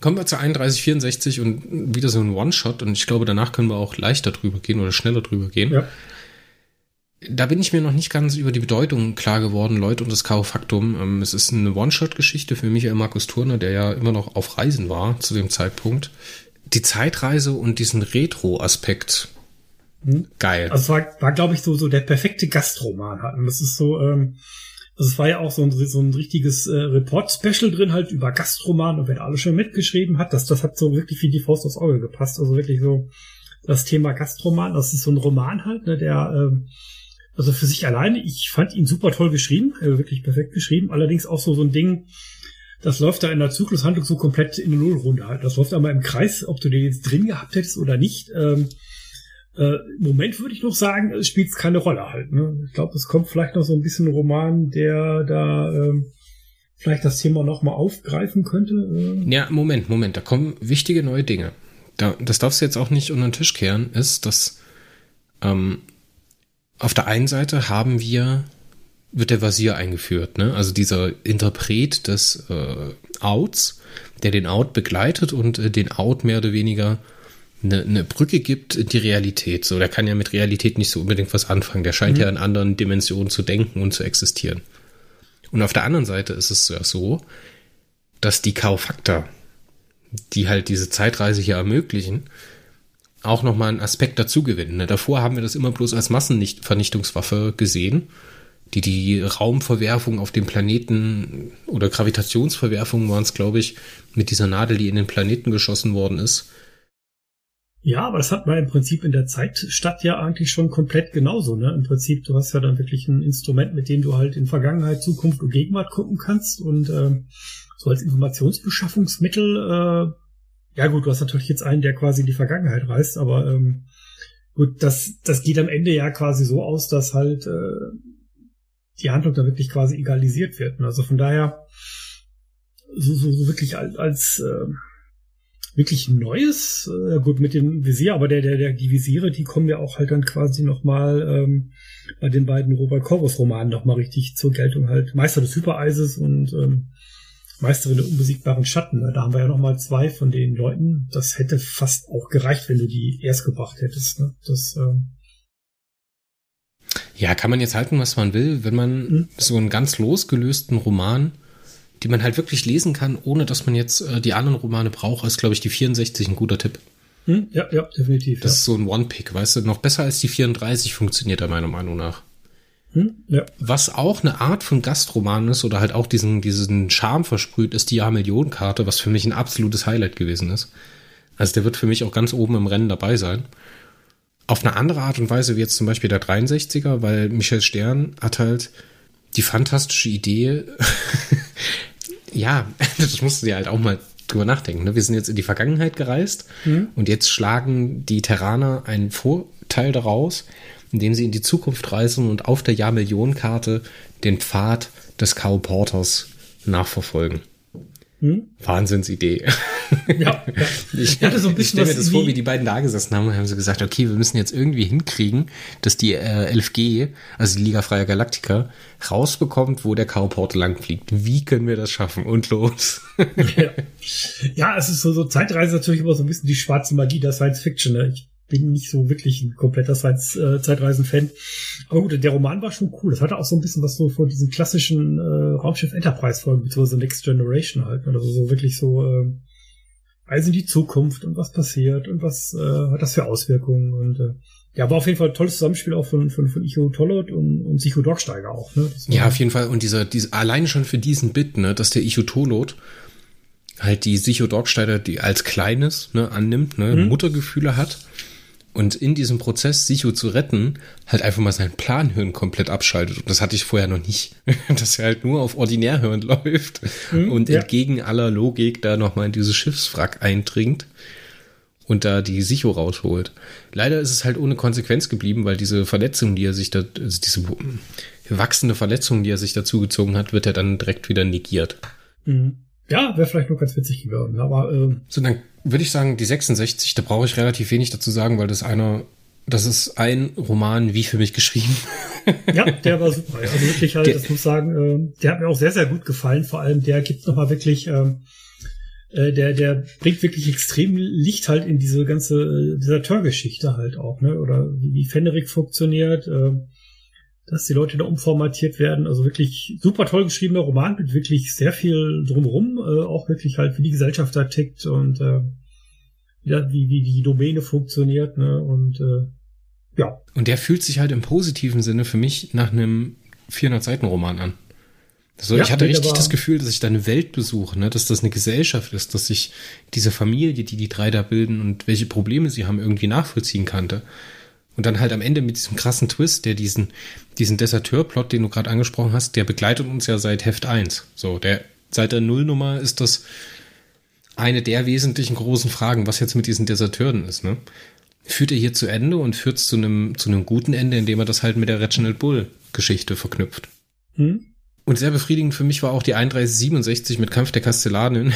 Kommen wir zu 3164 und wieder so ein One-Shot und ich glaube, danach können wir auch leichter drüber gehen oder schneller drüber gehen. Ja. Da bin ich mir noch nicht ganz über die Bedeutung klar geworden, Leute, und das K.O.-Faktum. Ähm, es ist eine One-Shot-Geschichte für Michael Markus Turner, der ja immer noch auf Reisen war zu dem Zeitpunkt die Zeitreise und diesen Retro-Aspekt hm? geil. Also war, war glaube ich, so, so der perfekte Gastroman hatten. Das ist so, ähm, also es war ja auch so ein, so ein richtiges äh, Report-Special drin, halt über Gastroman und wer da alles schon mitgeschrieben hat, das, das hat so wirklich wie die Faust aufs Auge gepasst. Also wirklich so das Thema Gastroman, das ist so ein Roman halt, ne, der ähm, also für sich alleine, ich fand ihn super toll geschrieben, äh, wirklich perfekt geschrieben, allerdings auch so so ein Ding, das läuft da in der Zyklushandlung so komplett in eine Nullrunde halt. Das läuft einmal im Kreis, ob du den jetzt drin gehabt hättest oder nicht. Ähm, äh, Moment würde ich noch sagen, es spielt keine Rolle halt. Ne? Ich glaube, es kommt vielleicht noch so ein bisschen Roman, der da ähm, vielleicht das Thema nochmal aufgreifen könnte. Äh. Ja, Moment, Moment, da kommen wichtige neue Dinge. Da, das darfst du jetzt auch nicht unter den Tisch kehren, ist, dass ähm, auf der einen Seite haben wir wird der Vasier eingeführt, ne? Also dieser Interpret des äh, Outs, der den Out begleitet und äh, den Out mehr oder weniger eine, eine Brücke gibt in die Realität. So, der kann ja mit Realität nicht so unbedingt was anfangen. Der scheint mhm. ja in anderen Dimensionen zu denken und zu existieren. Und auf der anderen Seite ist es ja so, dass die Kaufaktor, die halt diese Zeitreise hier ermöglichen, auch nochmal einen Aspekt dazu gewinnen. Ne? Davor haben wir das immer bloß als Massenvernichtungswaffe gesehen die die Raumverwerfung auf dem Planeten oder Gravitationsverwerfung waren es, glaube ich, mit dieser Nadel, die in den Planeten geschossen worden ist. Ja, aber das hat man im Prinzip in der Zeitstadt ja eigentlich schon komplett genauso. Ne? Im Prinzip, du hast ja dann wirklich ein Instrument, mit dem du halt in Vergangenheit, Zukunft und Gegenwart gucken kannst und äh, so als Informationsbeschaffungsmittel, äh, ja gut, du hast natürlich jetzt einen, der quasi in die Vergangenheit reist, aber ähm, gut, das, das geht am Ende ja quasi so aus, dass halt äh, die Handlung da wirklich quasi egalisiert wird. Also von daher so, so, so wirklich als, als äh, wirklich Neues, äh, gut mit dem Visier, aber der, der, der, die Visiere, die kommen ja auch halt dann quasi nochmal ähm, bei den beiden Robert Corvus Romanen nochmal richtig zur Geltung halt. Meister des Hypereises und ähm, Meisterin der unbesiegbaren Schatten. Ne? Da haben wir ja nochmal zwei von den Leuten. Das hätte fast auch gereicht, wenn du die erst gebracht hättest. Ne? Das ähm, ja, kann man jetzt halten, was man will, wenn man mhm. so einen ganz losgelösten Roman, die man halt wirklich lesen kann, ohne dass man jetzt äh, die anderen Romane braucht, ist, glaube ich, die 64 ein guter Tipp. Mhm. Ja, ja, definitiv. Das ja. ist so ein One-Pick, weißt du, noch besser als die 34 funktioniert er meiner Meinung nach. Mhm. Ja. Was auch eine Art von Gastroman ist oder halt auch diesen, diesen Charme versprüht, ist die Jahr-Millionen-Karte, was für mich ein absolutes Highlight gewesen ist. Also der wird für mich auch ganz oben im Rennen dabei sein auf eine andere Art und Weise wie jetzt zum Beispiel der 63er, weil Michel Stern hat halt die fantastische Idee, [LAUGHS] ja, [LAUGHS] das mussten sie halt auch mal drüber nachdenken. Ne? Wir sind jetzt in die Vergangenheit gereist mhm. und jetzt schlagen die Terraner einen Vorteil daraus, indem sie in die Zukunft reisen und auf der Jahrmillionenkarte den Pfad des Carl Porters nachverfolgen. Hm? Wahnsinnsidee. Ja, ja. Ich, ja, so ich stelle mir das vor, wie die beiden da gesessen haben und haben sie gesagt, okay, wir müssen jetzt irgendwie hinkriegen, dass die äh, 11G, also die Liga Freier Galaktiker, rausbekommt, wo der Cowport langfliegt. Wie können wir das schaffen? Und los. ja. ja, es ist so, so Zeitreise natürlich immer so ein bisschen die schwarze Magie der Science Fiction. Ne? Ich bin nicht so wirklich ein kompletter Zeit, äh, Zeitreisen-Fan. Aber gut, der Roman war schon cool. Das hatte auch so ein bisschen was so von diesen klassischen äh, Raumschiff Enterprise-Folgen, beziehungsweise Next Generation halt. Ne? Also so wirklich so äh, Reise in die Zukunft und was passiert und was äh, hat das für Auswirkungen. Und äh, ja, war auf jeden Fall ein tolles Zusammenspiel auch von, von, von Icho Tollot und, und Sicho Dogsteiger auch. Ne? Ja, auf jeden Fall. Und dieser, dieser, alleine schon für diesen Bit, ne, dass der Icho Tollot halt die Sicho Dogsteiger, die als Kleines ne, annimmt, ne, mhm. Muttergefühle hat und in diesem Prozess, Sicho zu retten, halt einfach mal sein Planhirn komplett abschaltet. Und das hatte ich vorher noch nicht. [LAUGHS] Dass er halt nur auf Ordinärhirn [LAUGHS] läuft mhm, und ja. entgegen aller Logik da nochmal in dieses Schiffswrack eindringt und da die Sicho rausholt. Leider ist es halt ohne Konsequenz geblieben, weil diese Verletzung, die er sich da, also diese wachsende Verletzung, die er sich dazu gezogen hat, wird er dann direkt wieder negiert. Mhm. Ja, wäre vielleicht nur ganz witzig geworden, aber äh so dann würde ich sagen, die 66, da brauche ich relativ wenig dazu sagen, weil das einer, das ist ein Roman wie für mich geschrieben. [LAUGHS] ja, der war super. Also wirklich halt, der, das muss ich sagen, äh, der hat mir auch sehr, sehr gut gefallen. Vor allem, der gibt nochmal wirklich, äh, äh, der, der bringt wirklich extrem Licht halt in diese ganze äh, Deserteur-Geschichte halt auch, ne? Oder wie, Fenrik funktioniert, äh, dass die Leute da umformatiert werden. Also wirklich super toll geschriebener Roman mit wirklich sehr viel drumherum, äh, auch wirklich halt wie die Gesellschaft da tickt und äh, ja, wie, wie die Domäne funktioniert, ne? Und äh, ja. Und der fühlt sich halt im positiven Sinne für mich nach einem 400-Seiten-Roman an. Also ja, ich hatte richtig das Gefühl, dass ich da eine Welt besuche, ne? dass das eine Gesellschaft ist, dass ich diese Familie, die die drei da bilden und welche Probleme sie haben, irgendwie nachvollziehen kannte. Und dann halt am Ende mit diesem krassen Twist, der diesen, diesen Deserteur-Plot, den du gerade angesprochen hast, der begleitet uns ja seit Heft 1. So, der seit der Nullnummer ist das eine der wesentlichen großen Fragen, was jetzt mit diesen Deserteuren ist, ne? Führt er hier zu Ende und führt es zu einem, zu einem guten Ende, indem er das halt mit der Reginald Bull Geschichte verknüpft. Hm? Und sehr befriedigend für mich war auch die 3167 mit Kampf der Kastellanen.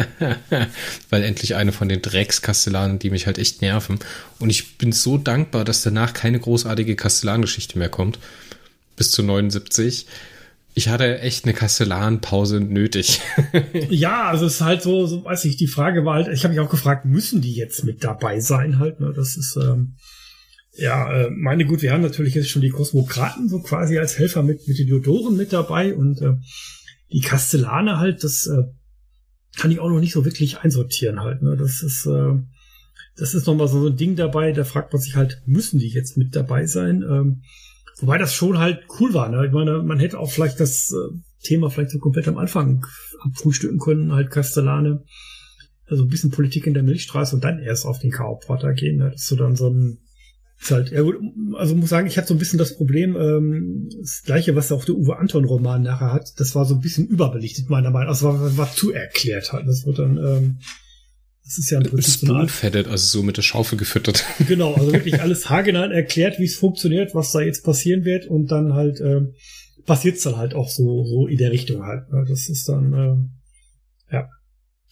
[LAUGHS] Weil endlich eine von den Drecks-Kastellanen, die mich halt echt nerven. Und ich bin so dankbar, dass danach keine großartige Kastellangeschichte mehr kommt. Bis zu 79 ich hatte echt eine Kastellanpause nötig. [LAUGHS] ja, also es ist halt so, so weiß ich, die Frage war halt, ich habe mich auch gefragt, müssen die jetzt mit dabei sein halt, ne? Das ist, ähm, ja, äh, meine gut, wir haben natürlich jetzt schon die Kosmokraten so quasi als Helfer mit, mit den Diodoren mit dabei und äh, die Kastellane halt, das äh, kann ich auch noch nicht so wirklich einsortieren halt, ne? Das ist, äh, das ist nochmal so ein Ding dabei, da fragt man sich halt, müssen die jetzt mit dabei sein? Ähm, Wobei das schon halt cool war. Ne? Ich meine, man hätte auch vielleicht das äh, Thema vielleicht so komplett am Anfang abfrühstücken können, halt Castellane. Also ein bisschen Politik in der Milchstraße und dann erst auf den K.O.-Porter gehen. Ne? Das ist so dann so ein ist halt, ja gut, also muss sagen, ich hatte so ein bisschen das Problem, ähm, das gleiche, was auch der Uwe Anton-Roman nachher hat, das war so ein bisschen überbelichtet, meiner Meinung nach. Also war, war zu erklärt halt. Das wird dann, ähm, das ist ja ein Prinzip eine also so mit der Schaufel gefüttert. [LAUGHS] Genau, also wirklich [LAUGHS] alles haargenau erklärt, wie es funktioniert, was da jetzt passieren wird und dann halt äh, passiert es dann halt auch so so in der Richtung halt. Ne? Das ist dann äh, ja,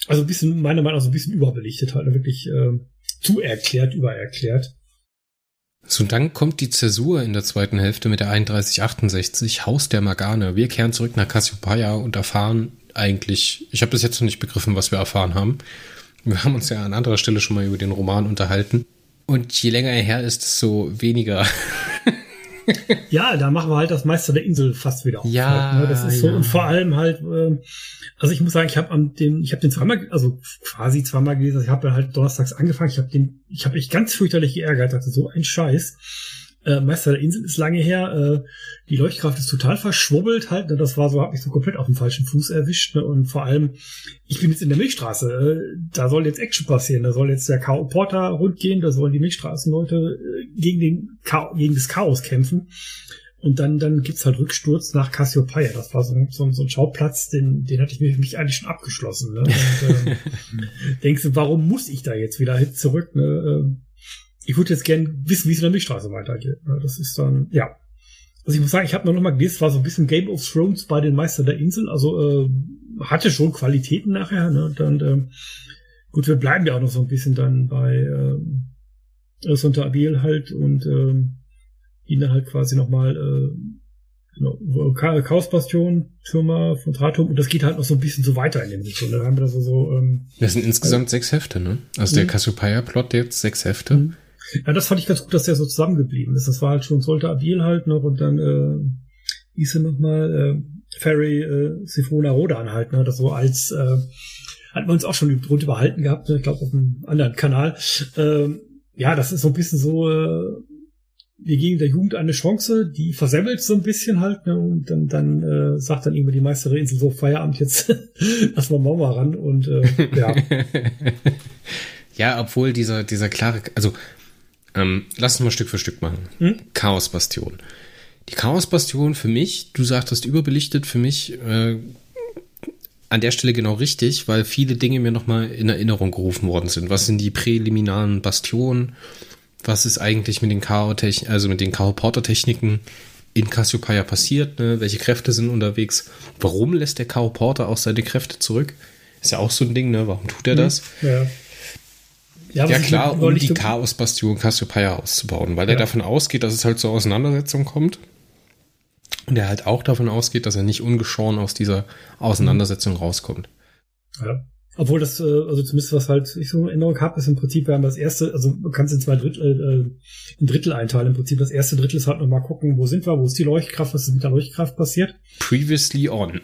also ein bisschen meiner Meinung nach so ein bisschen überbelichtet halt, ne? wirklich äh, zu erklärt, übererklärt. So, dann kommt die Zäsur in der zweiten Hälfte mit der 3168, Haus der Magane. Wir kehren zurück nach Cassiopeia und erfahren eigentlich, ich habe bis jetzt noch nicht begriffen, was wir erfahren haben. Wir haben uns ja an anderer Stelle schon mal über den Roman unterhalten. Und je länger er her ist, desto weniger. [LAUGHS] ja, da machen wir halt das Meister der Insel fast wieder auf. Ja, halt, ne? das ist so ja. und vor allem halt, äh, also ich muss sagen, ich habe am dem, ich habe den zweimal, also quasi zweimal gelesen. Ich habe halt donnerstags angefangen. Ich habe den, ich habe mich ganz fürchterlich geärgert. Dachte so ein Scheiß. Äh, Meister der Insel ist lange her. Äh, die Leuchtkraft ist total verschwubbelt halt. Ne? Das war so, hat mich so komplett auf dem falschen Fuß erwischt. Ne? Und vor allem, ich bin jetzt in der Milchstraße. Äh, da soll jetzt Action passieren. Da soll jetzt der K.O. Porter rundgehen. Da sollen die Milchstraßenleute äh, gegen, den Cha gegen das Chaos kämpfen. Und dann, dann gibt's halt Rücksturz nach Cassiopeia. Das war so, so, so ein Schauplatz, den, den hatte ich mich, mich eigentlich schon abgeschlossen. Ne? Und, äh, [LAUGHS] denkst du, warum muss ich da jetzt wieder zurück? Ne? Ich würde jetzt gern wissen, wie es in der Milchstraße weitergeht. Das ist dann, ja. Also ich muss sagen, ich habe noch mal gelesen, es war so ein bisschen Game of Thrones bei den Meister der Insel. Also äh, hatte schon Qualitäten nachher. Ne? Und dann, äh, gut, wir bleiben ja auch noch so ein bisschen dann bei äh, Sonta Abiel halt und äh, ihn dann halt quasi nochmal äh, genau, Chaosbastion, Türmer von Tratum und das geht halt noch so ein bisschen so weiter in dem Sinne. Da haben wir das so, ähm, Das sind insgesamt äh, sechs Hefte, ne? Also der mhm. Cassiopeia-Plot jetzt sechs Hefte. Mhm. Ja, das fand ich ganz gut, dass der so zusammengeblieben ist. Das war halt schon Solta Abil halt noch und dann äh, hieß er nochmal äh, Ferry äh, Sifona Rodan halt, ne? Das so als äh, hatten wir uns auch schon drunter behalten gehabt, ne? ich glaube auf einem anderen Kanal. Ähm, ja, das ist so ein bisschen so, äh, wir geben der Jugend eine Chance, die versemmelt so ein bisschen halt, ne? Und dann, dann äh, sagt dann irgendwie die Meisterinsel so Feierabend jetzt, [LAUGHS] lass mal Mama ran und äh, ja. [LAUGHS] ja, obwohl dieser, dieser klare, also ähm, lass uns mal Stück für Stück machen. Hm? Chaos-Bastion. Die Chaos-Bastion für mich, du sagtest überbelichtet, für mich äh, an der Stelle genau richtig, weil viele Dinge mir nochmal in Erinnerung gerufen worden sind. Was sind die präliminaren Bastionen? Was ist eigentlich mit den Chaos, also mit den Chaos-Porter-Techniken in Cassiopeia passiert? Ne? Welche Kräfte sind unterwegs? Warum lässt der Chaos-Porter auch seine Kräfte zurück? Ist ja auch so ein Ding, ne? Warum tut er hm. das? Ja. Ja, ja klar, um die Chaos-Bastion Cassiopeia auszubauen, weil ja. er davon ausgeht, dass es halt zur Auseinandersetzung kommt. Und er halt auch davon ausgeht, dass er nicht ungeschoren aus dieser Auseinandersetzung rauskommt. Ja. Obwohl das, äh, also zumindest was halt ich so in Erinnerung habe, ist im Prinzip, wir haben das erste, also du kannst in zwei Drittel, äh, ein Drittel einteilen. Im Prinzip das erste Drittel ist halt nochmal gucken, wo sind wir, wo ist die Leuchtkraft, was ist mit der Leuchtkraft passiert. Previously on.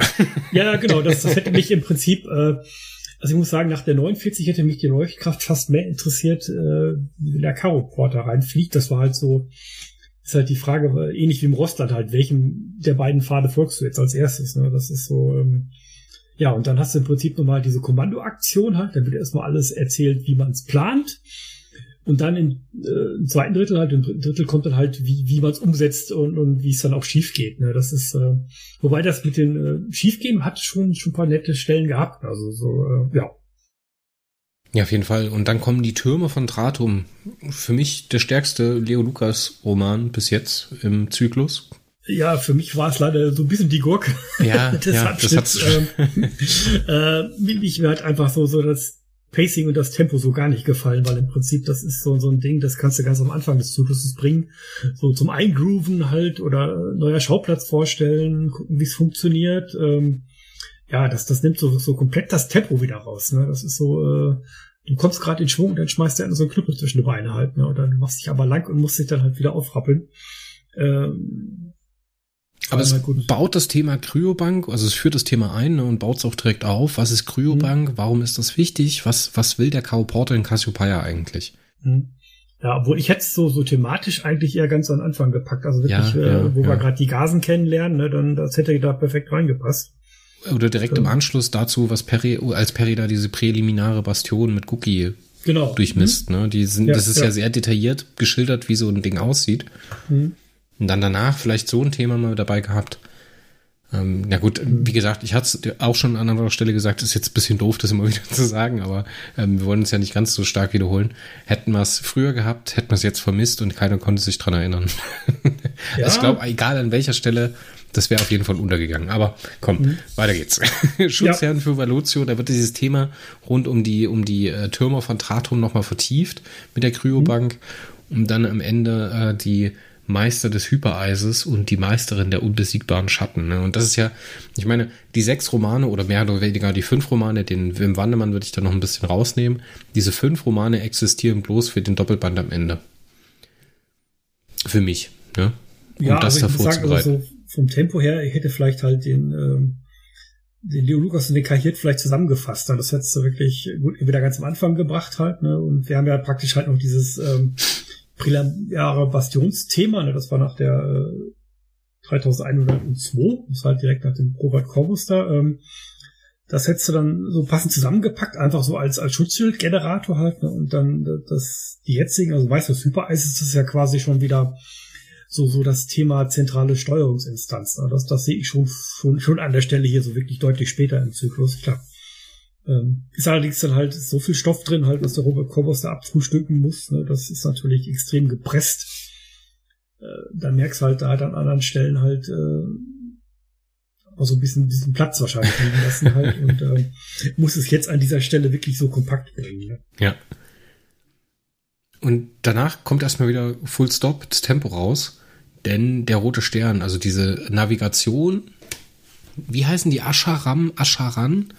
ja, genau, das, das hätte mich im Prinzip, äh, also ich muss sagen, nach der 49 hätte mich die Leuchtkraft fast mehr interessiert, äh, wie der Karo-Porter reinfliegt. Das war halt so, ist halt die Frage, ähnlich wie im Rostland halt, welchem der beiden Pfade folgst du jetzt als erstes? Ne? Das ist so, ähm, ja, und dann hast du im Prinzip nochmal diese Kommandoaktion halt, da wird erstmal alles erzählt, wie man es plant. Und dann im, äh, im zweiten Drittel halt, im dritten Drittel kommt dann halt, wie, wie man es umsetzt und, und wie es dann auch schief geht. Ne? Das ist, äh, wobei das mit den äh, Schiefgehen hat schon, schon ein paar nette Stellen gehabt. Also so, äh, ja. Ja, auf jeden Fall. Und dann kommen die Türme von Tratum. Für mich der stärkste Leo Lukas Roman bis jetzt im Zyklus. Ja, für mich war es leider so ein bisschen die Gurke. Ja, [LAUGHS] des ja, Abschnitts. Das ähm, [LAUGHS] äh, ich mir halt einfach so, so das Pacing und das Tempo so gar nicht gefallen, weil im Prinzip das ist so, so ein Ding, das kannst du ganz am Anfang des Zykluses bringen. So zum Eingrooven halt oder neuer Schauplatz vorstellen, gucken, wie es funktioniert. Ähm, ja, das, das nimmt so, so komplett das Tempo wieder raus. Ne? Das ist so, äh, du kommst gerade in Schwung und dann schmeißt der so einen Knüppel zwischen die Beine halt. Ne? Und dann machst dich aber lang und musst dich dann halt wieder aufrappeln. Ähm, aber es baut das Thema Kryobank, also es führt das Thema ein ne, und baut es auch direkt auf. Was ist Kryobank? Mhm. Warum ist das wichtig? Was, was will der K.O. Porter in Cassiopeia eigentlich? Mhm. Ja, obwohl ich hätte es so, so thematisch eigentlich eher ganz am Anfang gepackt. Also wirklich, ja, ja, äh, wo ja. wir gerade die Gasen kennenlernen, ne, dann das hätte da perfekt reingepasst. Oder direkt im Anschluss dazu, was Perry, als Perry da diese präliminare Bastion mit Cookie genau. durchmisst. Mhm. Ne? Die sind, das ist ja. sehr detailliert geschildert, wie so ein Ding aussieht. Mhm. Und dann danach vielleicht so ein Thema mal dabei gehabt. Ähm, na gut, wie gesagt, ich hatte es auch schon an anderer Stelle gesagt, ist jetzt ein bisschen doof, das immer [LAUGHS] wieder zu sagen, aber ähm, wir wollen uns ja nicht ganz so stark wiederholen. Hätten wir es früher gehabt, hätten wir es jetzt vermisst und keiner konnte sich dran erinnern. Ja. [LAUGHS] also ich glaube, egal an welcher Stelle, das wäre auf jeden Fall untergegangen. Aber komm, mhm. weiter geht's. [LAUGHS] Schutzherren ja. für Valutio, da wird dieses Thema rund um die, um die äh, Türme von Tratum nochmal vertieft mit der Kryobank, mhm. um dann am Ende äh, die Meister des Hypereises und die Meisterin der unbesiegbaren Schatten. Ne? Und das ist ja, ich meine, die sechs Romane oder mehr oder weniger die fünf Romane, den Wim Wandemann würde ich da noch ein bisschen rausnehmen. Diese fünf Romane existieren bloß für den Doppelband am Ende. Für mich, ne? Um ja, das also davor sagen, also vom Tempo her, ich hätte vielleicht halt den, ähm, den Leo Lukas und den Kahirt vielleicht zusammengefasst. Das hättest du wirklich gut wieder ganz am Anfang gebracht halt, ne? Und wir haben ja praktisch halt noch dieses ähm, preliminäre Bastionsthema, ne, das war nach der äh, 3102, das war halt direkt nach dem Robert Corbus da, ähm, das hättest du dann so passend zusammengepackt, einfach so als, als Schutzschildgenerator halt, ne, und dann das, die jetzigen, also weißt du, das Hypereis ist das ja quasi schon wieder so, so das Thema zentrale Steuerungsinstanz. Ne? Das, das sehe ich schon, schon, schon an der Stelle hier so wirklich deutlich später im Zyklus, klar. Ähm, ist allerdings dann halt so viel Stoff drin, halt, dass der Robert Korbos da abfrühstücken muss. Ne? Das ist natürlich extrem gepresst. Äh, da merkst du halt da halt an anderen Stellen halt äh, auch so ein bisschen diesen Platz wahrscheinlich liegen lassen halt [LAUGHS] und äh, muss es jetzt an dieser Stelle wirklich so kompakt bringen. Ne? Ja. Und danach kommt erstmal wieder Full Stop, das Tempo raus, denn der rote Stern, also diese Navigation, wie heißen die Ascharam, Ascharan?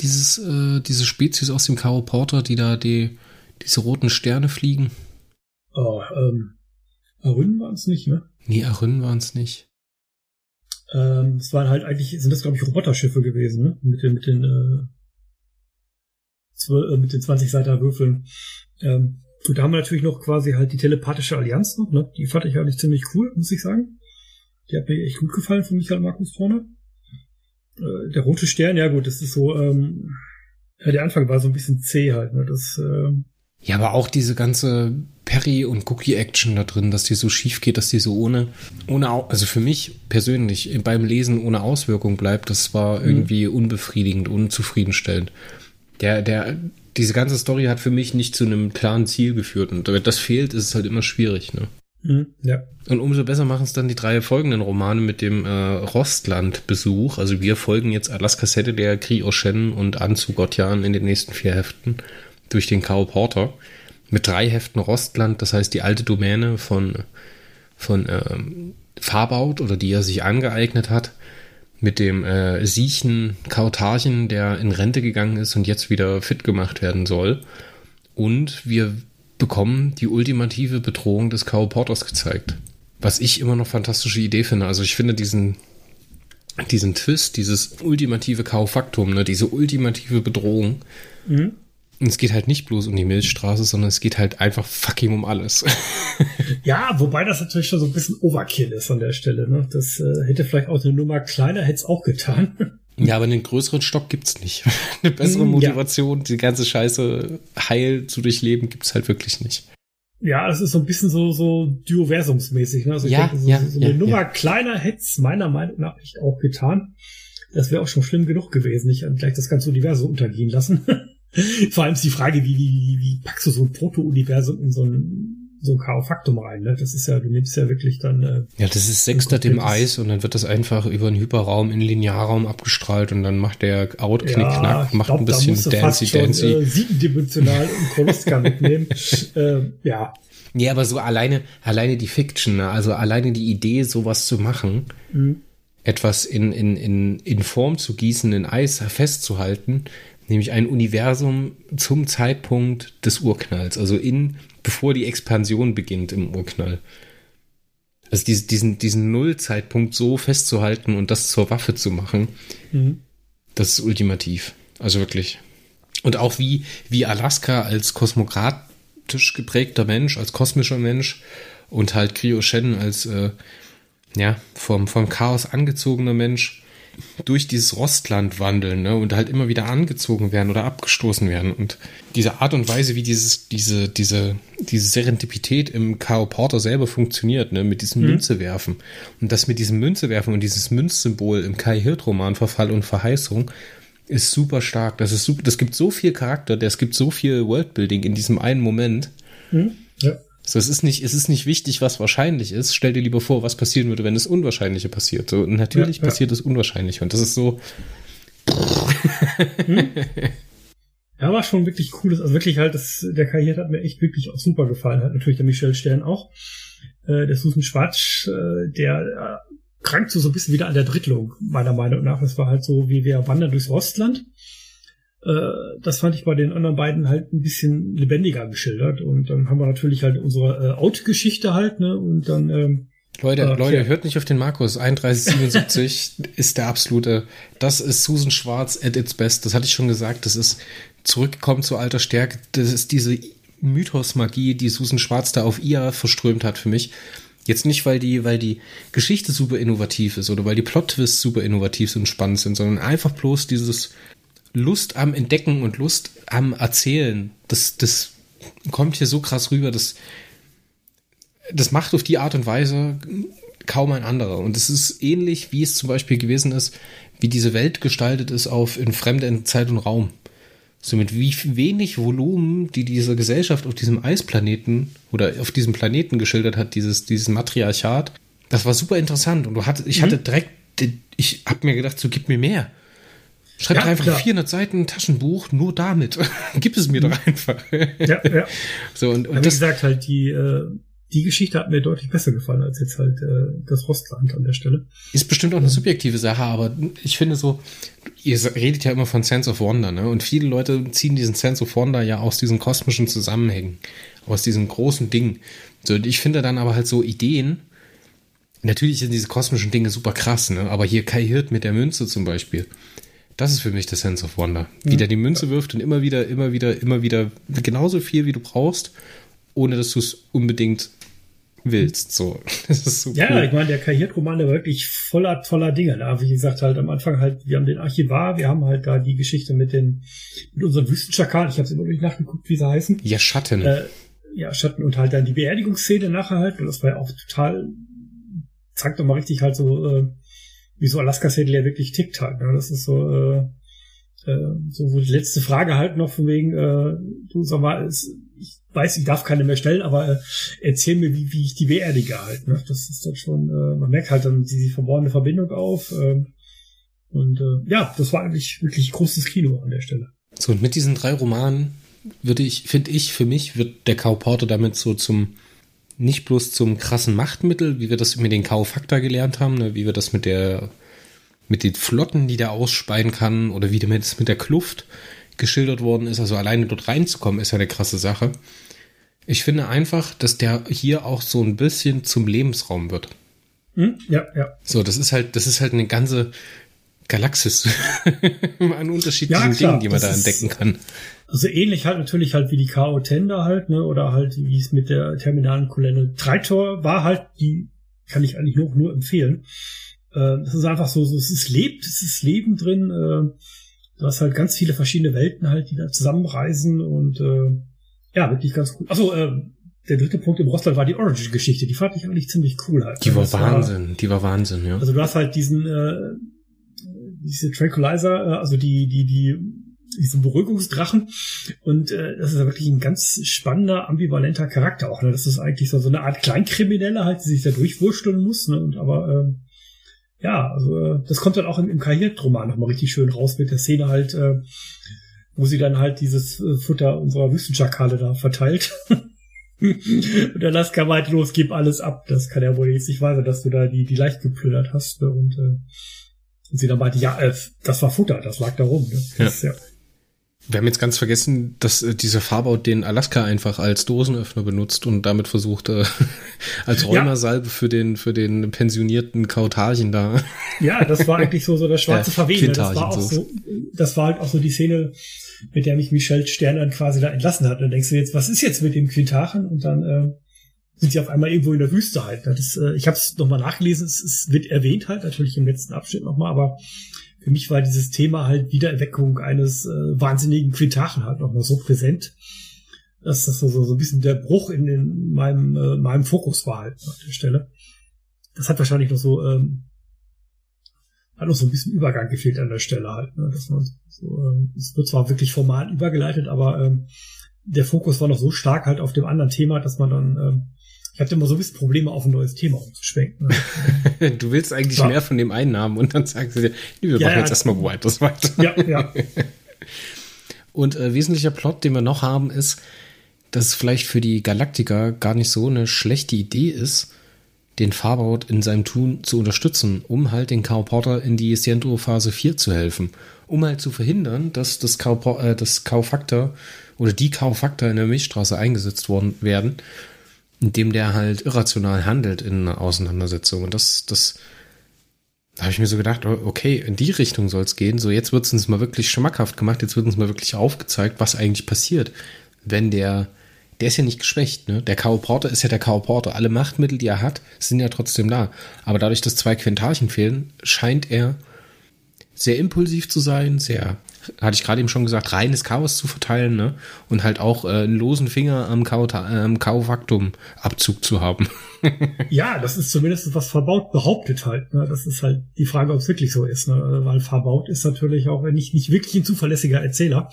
Dieses, äh, diese Spezies aus dem Karo Porter, die da die, diese roten Sterne fliegen? Oh, ähm, Aryn waren es nicht, ne? Nee, Aryn waren es nicht. Ähm, es waren halt eigentlich, sind das glaube ich Roboterschiffe gewesen, ne? Mit den, mit den, äh, zwölf, äh, mit den 20 Seiter Würfeln. Ähm, gut, da haben wir natürlich noch quasi halt die telepathische Allianz noch, ne? Die fand ich eigentlich ziemlich cool, muss ich sagen. Die hat mir echt gut gefallen von Michael Markus vorne. Äh, der rote Stern, ja gut, das ist so, ähm, ja, der Anfang war so ein bisschen zäh halt, ne? Das, ähm, ja, aber auch diese ganze Perry- und Cookie-Action da drin, dass die so schief geht, dass die so ohne, ohne, also für mich persönlich beim Lesen ohne Auswirkung bleibt, das war mhm. irgendwie unbefriedigend, unzufriedenstellend. Der, der, diese ganze Story hat für mich nicht zu einem klaren Ziel geführt und wenn das fehlt, ist es halt immer schwierig, ne? Mhm, ja. Und umso besser machen es dann die drei folgenden Romane mit dem äh, Rostland-Besuch. Also wir folgen jetzt Alaska Sette der Kri Oshen und Anzu Gotjan in den nächsten vier Heften durch den Kao Porter. Mit drei Heften Rostland, das heißt die alte Domäne von, von ähm, Farbaut oder die er sich angeeignet hat. Mit dem äh, Siechen Kautarchen, der in Rente gegangen ist und jetzt wieder fit gemacht werden soll. Und wir bekommen die ultimative Bedrohung des K.O. Porters gezeigt. Was ich immer noch fantastische Idee finde. Also ich finde diesen, diesen Twist, dieses ultimative K.O.-Faktum, ne, diese ultimative Bedrohung. Mhm. Und es geht halt nicht bloß um die Milchstraße, sondern es geht halt einfach fucking um alles. [LAUGHS] ja, wobei das natürlich schon so ein bisschen Overkill ist an der Stelle. Ne? Das äh, hätte vielleicht auch eine Nummer kleiner, hätte es auch getan. Ja, aber einen größeren Stock gibt's nicht. [LAUGHS] Eine bessere hm, Motivation, ja. die ganze Scheiße heil zu durchleben, gibt's halt wirklich nicht. Ja, es ist so ein bisschen so, so Dioversumsmäßig. Ne? Also ich ja, denke, so, ja, so eine ja, Nummer ja. kleiner hätte es meiner Meinung nach nicht auch getan. Das wäre auch schon schlimm genug gewesen. Ich gleich das ganze Universum untergehen lassen. [LAUGHS] Vor allem ist die Frage, wie, wie, wie packst du so ein Proto-Universum in so ein so ein K.O.-Faktum rein. Ne? Das ist ja, du nimmst ja wirklich dann. Äh, ja, das ist sechstert im Eis und dann wird das einfach über einen Hyperraum in Linearraum abgestrahlt und dann macht der Out knick knack, macht glaub, ein bisschen Dancy Dancy. Äh, siebendimensional und Koloska mitnehmen. [LAUGHS] äh, ja. Nee, aber so alleine, alleine die Fiction, ne? also alleine die Idee, sowas zu machen, mhm. etwas in, in, in, in Form zu gießen, in Eis festzuhalten, nämlich ein Universum zum Zeitpunkt des Urknalls, also in bevor die Expansion beginnt im Urknall. Also diesen, diesen, diesen Nullzeitpunkt so festzuhalten und das zur Waffe zu machen, mhm. das ist ultimativ. Also wirklich. Und auch wie, wie Alaska als kosmokratisch geprägter Mensch, als kosmischer Mensch und halt Kryo Shen als äh, ja, vom, vom Chaos angezogener Mensch durch dieses Rostland wandeln ne, und halt immer wieder angezogen werden oder abgestoßen werden. Und diese Art und Weise, wie dieses, diese, diese, diese Serendipität im K.O. Porter selber funktioniert, ne, mit diesem mhm. Münzewerfen. Und das mit diesem Münzewerfen und dieses Münzsymbol im Kai Hirt-Roman Verfall und Verheißung ist super stark. Das ist super, das gibt so viel Charakter, es gibt so viel Worldbuilding in diesem einen Moment. Mhm. Ja. So, es ist nicht, es ist nicht wichtig, was wahrscheinlich ist. Stell dir lieber vor, was passieren würde, wenn das Unwahrscheinliche passiert. So, natürlich ja, passiert das Unwahrscheinliche. Und das ist so. Hm? Ja, war schon wirklich cooles, also wirklich halt, das, der Karriere hat mir echt wirklich auch super gefallen. Hat natürlich der Michel Stern auch. Äh, der Susan Schwarz, äh, der äh, krankt so, so ein bisschen wieder an der Drittlung, meiner Meinung nach. Das war halt so, wie wir wandern durchs Ostland. Äh, das fand ich bei den anderen beiden halt ein bisschen lebendiger geschildert. Und dann haben wir natürlich halt unsere äh, Out-Geschichte halt, ne? Und dann. Ähm, Leute, äh, Leute, hört nicht auf den Markus. 3177 [LAUGHS] ist der absolute. Das ist Susan Schwarz at its best. Das hatte ich schon gesagt. Das ist zurückgekommen zu alter Stärke. Das ist diese Mythos-Magie, die Susan Schwarz da auf ihr verströmt hat für mich. Jetzt nicht, weil die, weil die Geschichte super innovativ ist oder weil die Plot-Twists super innovativ und spannend sind, sondern einfach bloß dieses Lust am Entdecken und Lust am Erzählen, das, das kommt hier so krass rüber, dass das macht auf die Art und Weise kaum ein anderer. Und es ist ähnlich, wie es zum Beispiel gewesen ist, wie diese Welt gestaltet ist auf in fremde Zeit und Raum. So mit wie wenig Volumen, die diese Gesellschaft auf diesem Eisplaneten oder auf diesem Planeten geschildert hat, dieses, dieses Matriarchat. Das war super interessant. Und du hattest, ich mhm. hatte direkt, ich hab mir gedacht, so gib mir mehr. Schreib ja, einfach klar. 400 Seiten Taschenbuch nur damit. [LAUGHS] Gib es mir doch einfach. ja, ja. So, und, und wie das, gesagt, halt die, äh, die Geschichte hat mir deutlich besser gefallen als jetzt halt äh, das Rostland an der Stelle. Ist bestimmt auch eine subjektive Sache, aber ich finde so, ihr redet ja immer von Sense of Wonder, ne? Und viele Leute ziehen diesen Sense of Wonder ja aus diesen kosmischen Zusammenhängen, aus diesen großen Dingen. So, und ich finde dann aber halt so Ideen, natürlich sind diese kosmischen Dinge super krass, ne? Aber hier Kai Hirt mit der Münze zum Beispiel. Das ist für mich der Sense of Wonder. Wie der die Münze wirft und immer wieder, immer wieder, immer wieder genauso viel, wie du brauchst, ohne dass du es unbedingt willst. So, [LAUGHS] das ist so Ja, cool. ich meine, der Karrieroman, der war wirklich voller toller Dinge. Da, wie gesagt, halt am Anfang halt, wir haben den Archivar, wir haben halt da die Geschichte mit den, mit unseren Wüstenschakalen. Ich habe es immer nicht nachgeguckt, wie sie heißen. Ja, Schatten. Äh, ja, Schatten und halt dann die Beerdigungsszene nachher halt. Und das war ja auch total, zeigt doch mal richtig halt so, äh, wie so Alaska Saddle ja wirklich tickt halt. Ne? Das ist so, äh, äh, so wo die letzte Frage halt noch von wegen, äh, du sag mal, ist, ich weiß, ich darf keine mehr stellen, aber äh, erzähl mir, wie, wie ich die beerdige halt. Ne? Das ist dann schon, äh, man merkt halt dann die verborgene Verbindung auf. Äh, und äh, ja, das war eigentlich wirklich großes Kino an der Stelle. So, und mit diesen drei Romanen würde ich, finde ich, für mich wird der Cow Porter damit so zum nicht bloß zum krassen Machtmittel, wie wir das mit den Kaufaktor gelernt haben, ne, wie wir das mit der mit den Flotten, die der ausspeien kann, oder wie das mit der Kluft geschildert worden ist. Also alleine dort reinzukommen, ist ja eine krasse Sache. Ich finde einfach, dass der hier auch so ein bisschen zum Lebensraum wird. Hm? Ja, ja. So, das ist halt, das ist halt eine ganze Galaxis [LAUGHS] an unterschiedlichen ja, Dingen, die man da entdecken kann. Also ähnlich halt natürlich halt wie die K.O. Tender halt, ne, oder halt wie es mit der terminalen Kolonne Treitor war halt, die kann ich eigentlich nur, nur empfehlen. Äh, das ist einfach so, so, es ist lebt, es ist Leben drin. Äh, du hast halt ganz viele verschiedene Welten halt, die da zusammenreisen und äh, ja, wirklich ganz cool. Also äh, der dritte Punkt im Roster war die Origin-Geschichte. Die fand ich eigentlich ziemlich cool halt. Die war das Wahnsinn, war, die war Wahnsinn, ja. Also du hast halt diesen, äh, diese Tranquilizer, äh, also die, die, die, diesen Beruhigungsdrachen. Und äh, das ist ja wirklich ein ganz spannender, ambivalenter Charakter auch. Ne? Das ist eigentlich so, so eine Art Kleinkrimineller halt, die sich da durchwursteln muss. Ne? Und aber äh, ja, also äh, das kommt dann auch im, im Karrieroman nochmal richtig schön raus mit der Szene halt, äh, wo sie dann halt dieses äh, Futter unserer Wüstenschakale da verteilt. [LAUGHS] und Alaska meint, los, gib alles ab. Das kann ja wohl jetzt nicht wahr sein, dass du da die, die leicht geplündert hast. Ne? Und, äh, und sie dann meinte, ja, äh, das war Futter, das lag da rum. Ne? Das, ja. ja. Wir haben jetzt ganz vergessen, dass äh, dieser Farbout den Alaska einfach als Dosenöffner benutzt und damit versucht, äh, [LAUGHS] als Räumersalbe ja. für den, für den pensionierten Kautarchen da. [LAUGHS] Ja, das war eigentlich so, so der schwarze ja, Verwehen. Das war auch so, das war halt auch so die Szene, mit der mich Michelle Stern dann quasi da entlassen hat. Und dann denkst du jetzt, was ist jetzt mit dem Quintachen? Und dann äh, sind sie auf einmal irgendwo in der Wüste halt. Das, äh, ich habe es nochmal nachgelesen, es, es wird erwähnt halt, natürlich im letzten Abschnitt nochmal, aber für mich war dieses Thema halt Wiedererweckung eines äh, wahnsinnigen Quintachen halt nochmal so präsent, dass das so, so ein bisschen der Bruch in, in meinem, äh, meinem Fokus war halt an der Stelle. Das hat wahrscheinlich noch so ähm, hat noch so ein bisschen Übergang gefehlt an der Stelle halt. Ne? Dass man so, äh, es wird zwar wirklich formal übergeleitet, aber ähm, der Fokus war noch so stark halt auf dem anderen Thema, dass man dann, ähm, ich hatte immer so ein bisschen Probleme, auf ein neues Thema umzuschwenken. [LAUGHS] Du willst eigentlich ja. mehr von dem einen haben und dann sagst du dir, wir ja, machen ja, jetzt erstmal weiter. weiter. Ja, ja. [LAUGHS] und äh, wesentlicher Plot, den wir noch haben, ist, dass es vielleicht für die Galaktiker gar nicht so eine schlechte Idee ist, den Farbout in seinem Tun zu unterstützen, um halt den Cow Porter in die Siento Phase 4 zu helfen. Um halt zu verhindern, dass das Cow, äh, das Cow Factor oder die Cow Factor in der Milchstraße eingesetzt worden werden, indem der halt irrational handelt in einer Auseinandersetzung. Und das, das, da habe ich mir so gedacht, okay, in die Richtung soll es gehen. So, jetzt wird es uns mal wirklich schmackhaft gemacht, jetzt wird uns mal wirklich aufgezeigt, was eigentlich passiert, wenn der der ist ja nicht geschwächt. Ne? Der K.O. Porter ist ja der K.O. Porter. Alle Machtmittel, die er hat, sind ja trotzdem da. Aber dadurch, dass zwei Quintarchen fehlen, scheint er sehr impulsiv zu sein, sehr, hatte ich gerade eben schon gesagt, reines Chaos zu verteilen ne? und halt auch äh, einen losen Finger am K.O.-Faktum-Abzug zu haben. [LAUGHS] ja, das ist zumindest was verbaut behauptet halt. Ne? Das ist halt die Frage, ob es wirklich so ist. Ne? Weil verbaut ist natürlich auch nicht, nicht wirklich ein zuverlässiger Erzähler.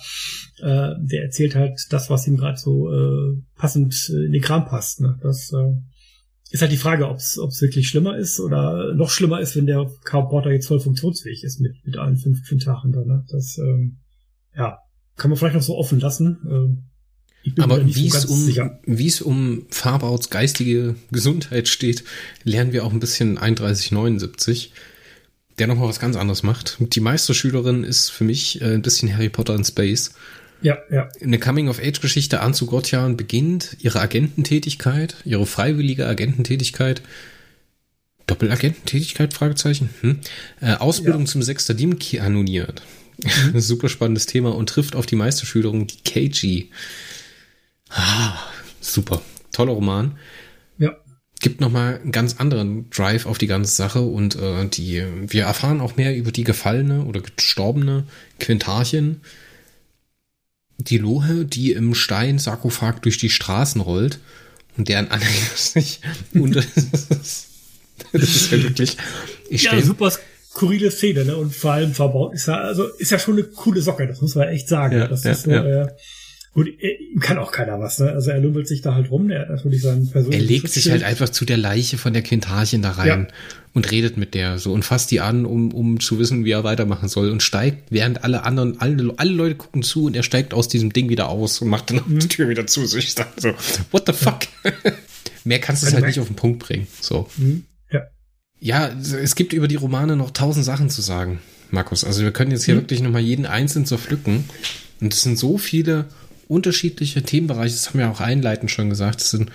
Äh, der erzählt halt das, was ihm gerade so äh, passend in den Kram passt. Ne? Das äh, ist halt die Frage, ob es wirklich schlimmer ist oder noch schlimmer ist, wenn der Carl Porter jetzt voll funktionsfähig ist mit, mit allen fünf Quintachen. Da, ne? Das ähm, ja, kann man vielleicht noch so offen lassen. Ähm, aber wie es um, wie es um Farbauts geistige Gesundheit steht, lernen wir auch ein bisschen 3179, der nochmal was ganz anderes macht. Die Meisterschülerin ist für mich äh, ein bisschen Harry Potter in Space. Ja, ja. Eine Coming-of-Age-Geschichte. Anzu Gottjan beginnt ihre Agententätigkeit, ihre freiwillige Agententätigkeit. Doppelagententätigkeit? Fragezeichen. Hm. Äh, Ausbildung ja. zum Sextadim kanoniert. Mhm. [LAUGHS] Super spannendes Thema und trifft auf die Meisterschülerin, die KG. Ah, super. Toller Roman. Ja. Gibt nochmal einen ganz anderen Drive auf die ganze Sache und äh, die, wir erfahren auch mehr über die gefallene oder gestorbene Quintarchen. Die Lohe, die im Stein-Sarkophag durch die Straßen rollt und deren Anhänger [LAUGHS] sich und das ist, das ist ja wirklich. Ich ja, super skurrile Szene, ne? Und vor allem verbaut ist ja, also ist ja schon eine coole Socke, das muss man echt sagen. Ja, das ja, ist so, ja. äh, Gut, ihm kann auch keiner was, ne? Also er lümmelt sich da halt rum, der hat natürlich seinen persönlichen. Er legt sich halt einfach zu der Leiche von der Quintarchen da rein ja. und redet mit der so und fasst die an, um, um zu wissen, wie er weitermachen soll und steigt, während alle anderen, alle, alle Leute gucken zu und er steigt aus diesem Ding wieder aus und macht dann mhm. die Tür wieder zu. So ich dachte so, what the fuck? Ja. [LAUGHS] Mehr kannst du es halt nicht auf den Punkt bringen. So. Mhm. Ja. Ja, es gibt über die Romane noch tausend Sachen zu sagen, Markus. Also wir können jetzt hier mhm. wirklich nochmal jeden einzeln zerpflücken. Und es sind so viele unterschiedliche Themenbereiche, das haben wir auch einleitend schon gesagt, es sind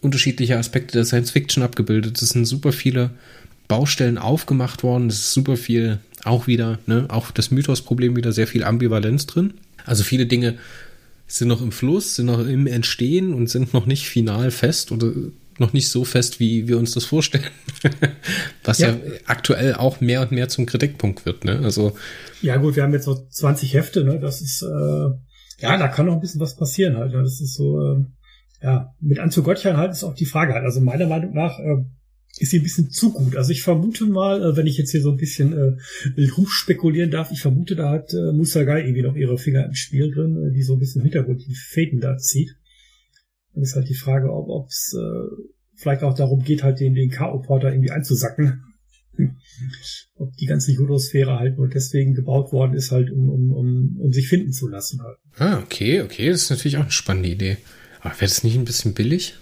unterschiedliche Aspekte der Science Fiction abgebildet, es sind super viele Baustellen aufgemacht worden, es ist super viel auch wieder, ne, auch das Mythos-Problem wieder sehr viel Ambivalenz drin. Also viele Dinge sind noch im Fluss, sind noch im Entstehen und sind noch nicht final fest oder noch nicht so fest, wie wir uns das vorstellen. [LAUGHS] Was ja. ja. aktuell auch mehr und mehr zum Kritikpunkt wird, ne? Also. Ja, gut, wir haben jetzt so 20 Hefte, ne? Das ist, äh, ja, da kann noch ein bisschen was passieren halt. Ne? Das ist so, äh, ja, mit Anzug Gottchen halt ist auch die Frage halt. Also meiner Meinung nach, äh, ist sie ein bisschen zu gut. Also ich vermute mal, äh, wenn ich jetzt hier so ein bisschen äh, rumspekulieren darf, ich vermute, da hat äh, Musagai irgendwie noch ihre Finger im Spiel drin, äh, die so ein bisschen im Hintergrund die Fäden da zieht. Dann ist halt die Frage, ob es äh, vielleicht auch darum geht, halt den, den K.O.-Porter irgendwie einzusacken. [LAUGHS] ob die ganze Judo-Sphäre halt nur deswegen gebaut worden ist, halt um, um, um, um sich finden zu lassen halt. Ah, okay, okay, das ist natürlich auch eine spannende Idee. Aber wäre das nicht ein bisschen billig?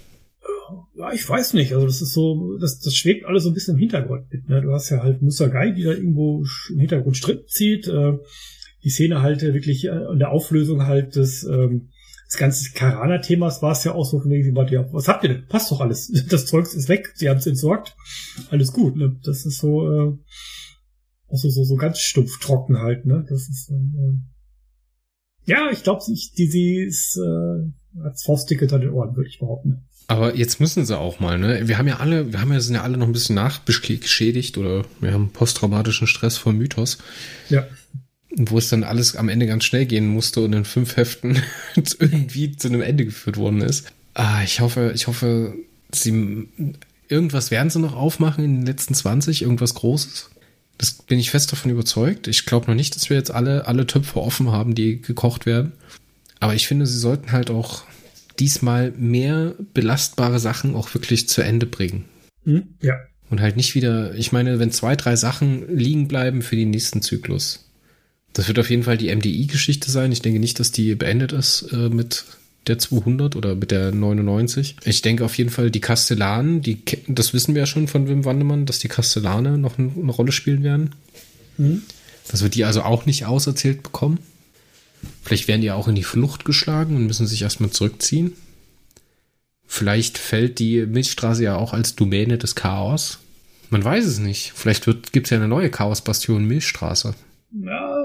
ja, ich weiß nicht. Also das ist so, das, das schwebt alles so ein bisschen im Hintergrund mit. Ne? Du hast ja halt Musagai, die da irgendwo im Hintergrund Stripp zieht. Äh, die Szene halt wirklich äh, in der Auflösung halt des, ähm, des ganzen Karana-Themas war es ja auch so von wegen, ja, was habt ihr denn? Passt doch alles. [LAUGHS] Das Zeugs ist weg, sie haben es entsorgt. Alles gut. Ne? Das ist so, äh, auch so, so, ganz stumpf trocken halt. Ne? Das ist äh, ja, ich glaube, die, sie ist äh, als Faustticket an den Ohren, würde ich behaupten. Aber jetzt müssen sie auch mal, ne? Wir haben ja alle, wir haben ja, sind ja alle noch ein bisschen nachgeschädigt oder wir haben posttraumatischen Stress vom Mythos. Ja. Wo es dann alles am Ende ganz schnell gehen musste und in fünf Heften [LAUGHS] irgendwie zu einem Ende geführt worden ist. Ah, ich hoffe, ich hoffe, sie, irgendwas werden sie noch aufmachen in den letzten 20, irgendwas Großes. Das bin ich fest davon überzeugt. Ich glaube noch nicht, dass wir jetzt alle, alle Töpfe offen haben, die gekocht werden. Aber ich finde, sie sollten halt auch diesmal mehr belastbare Sachen auch wirklich zu Ende bringen. Hm, ja. Und halt nicht wieder, ich meine, wenn zwei, drei Sachen liegen bleiben für den nächsten Zyklus. Das wird auf jeden Fall die MDI-Geschichte sein. Ich denke nicht, dass die beendet ist äh, mit der 200 oder mit der 99. Ich denke auf jeden Fall die Kastellanen, die, das wissen wir ja schon von Wim Wandemann, dass die Kastellane noch eine, eine Rolle spielen werden. Mhm. Dass wir die also auch nicht auserzählt bekommen. Vielleicht werden die auch in die Flucht geschlagen und müssen sich erstmal zurückziehen. Vielleicht fällt die Milchstraße ja auch als Domäne des Chaos. Man weiß es nicht. Vielleicht gibt es ja eine neue Chaosbastion Milchstraße. Ja,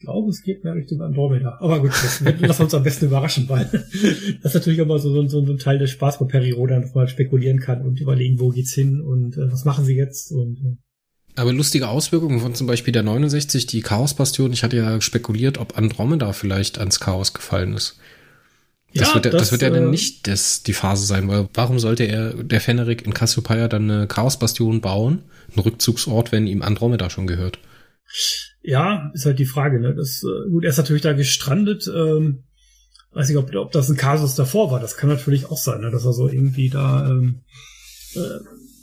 ich glaube, es geht mehr Richtung Andromeda. Aber gut, das, lass uns am besten überraschen, weil das ist natürlich immer so, so, so ein Teil des Spaß bei Periroda, dass man spekulieren kann und überlegen, wo geht's hin und äh, was machen sie jetzt und äh, aber lustige Auswirkungen von zum Beispiel der 69, die Chaos-Bastion. Ich hatte ja spekuliert, ob Andromeda vielleicht ans Chaos gefallen ist. Das, ja, wird, das, das wird ja dann äh, nicht das, die Phase sein, weil warum sollte er, der Feneric in Cassiopeia dann eine Chaos-Bastion bauen? Ein Rückzugsort, wenn ihm Andromeda schon gehört. Ja, ist halt die Frage, ne? Das, äh, gut, er ist natürlich da gestrandet, ähm, weiß nicht, ob, ob das ein Kasus davor war. Das kann natürlich auch sein, ne? dass er so irgendwie da ähm, äh,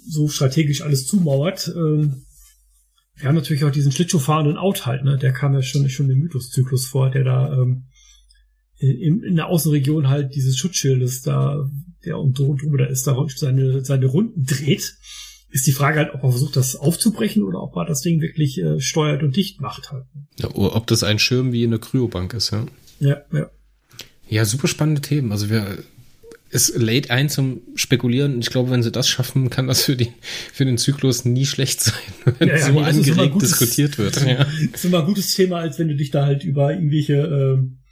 so strategisch alles zumauert. Ähm, wir haben natürlich auch diesen Schlittschuhfahrenden Out halt, ne? Der kam ja schon, schon im Mythoszyklus vor, der da ähm, in, in der Außenregion halt dieses Schutzschildes da, der und drüber da ist, da seine, seine Runden dreht. Ist die Frage halt, ob er versucht, das aufzubrechen oder ob er das Ding wirklich äh, steuert und dicht macht halt. Ja, oder ob das ein Schirm wie in der Kryobank ist, ja. Ja, ja. Ja, super spannende Themen. Also wir, es lädt ein zum Spekulieren. Ich glaube, wenn sie das schaffen, kann das für, die, für den Zyklus nie schlecht sein, [LAUGHS] wenn ja, ja, so nee, angeregt gutes, diskutiert wird. [LAUGHS] Ja. Das ist immer ein gutes Thema, als wenn du dich da halt über irgendwelche äh,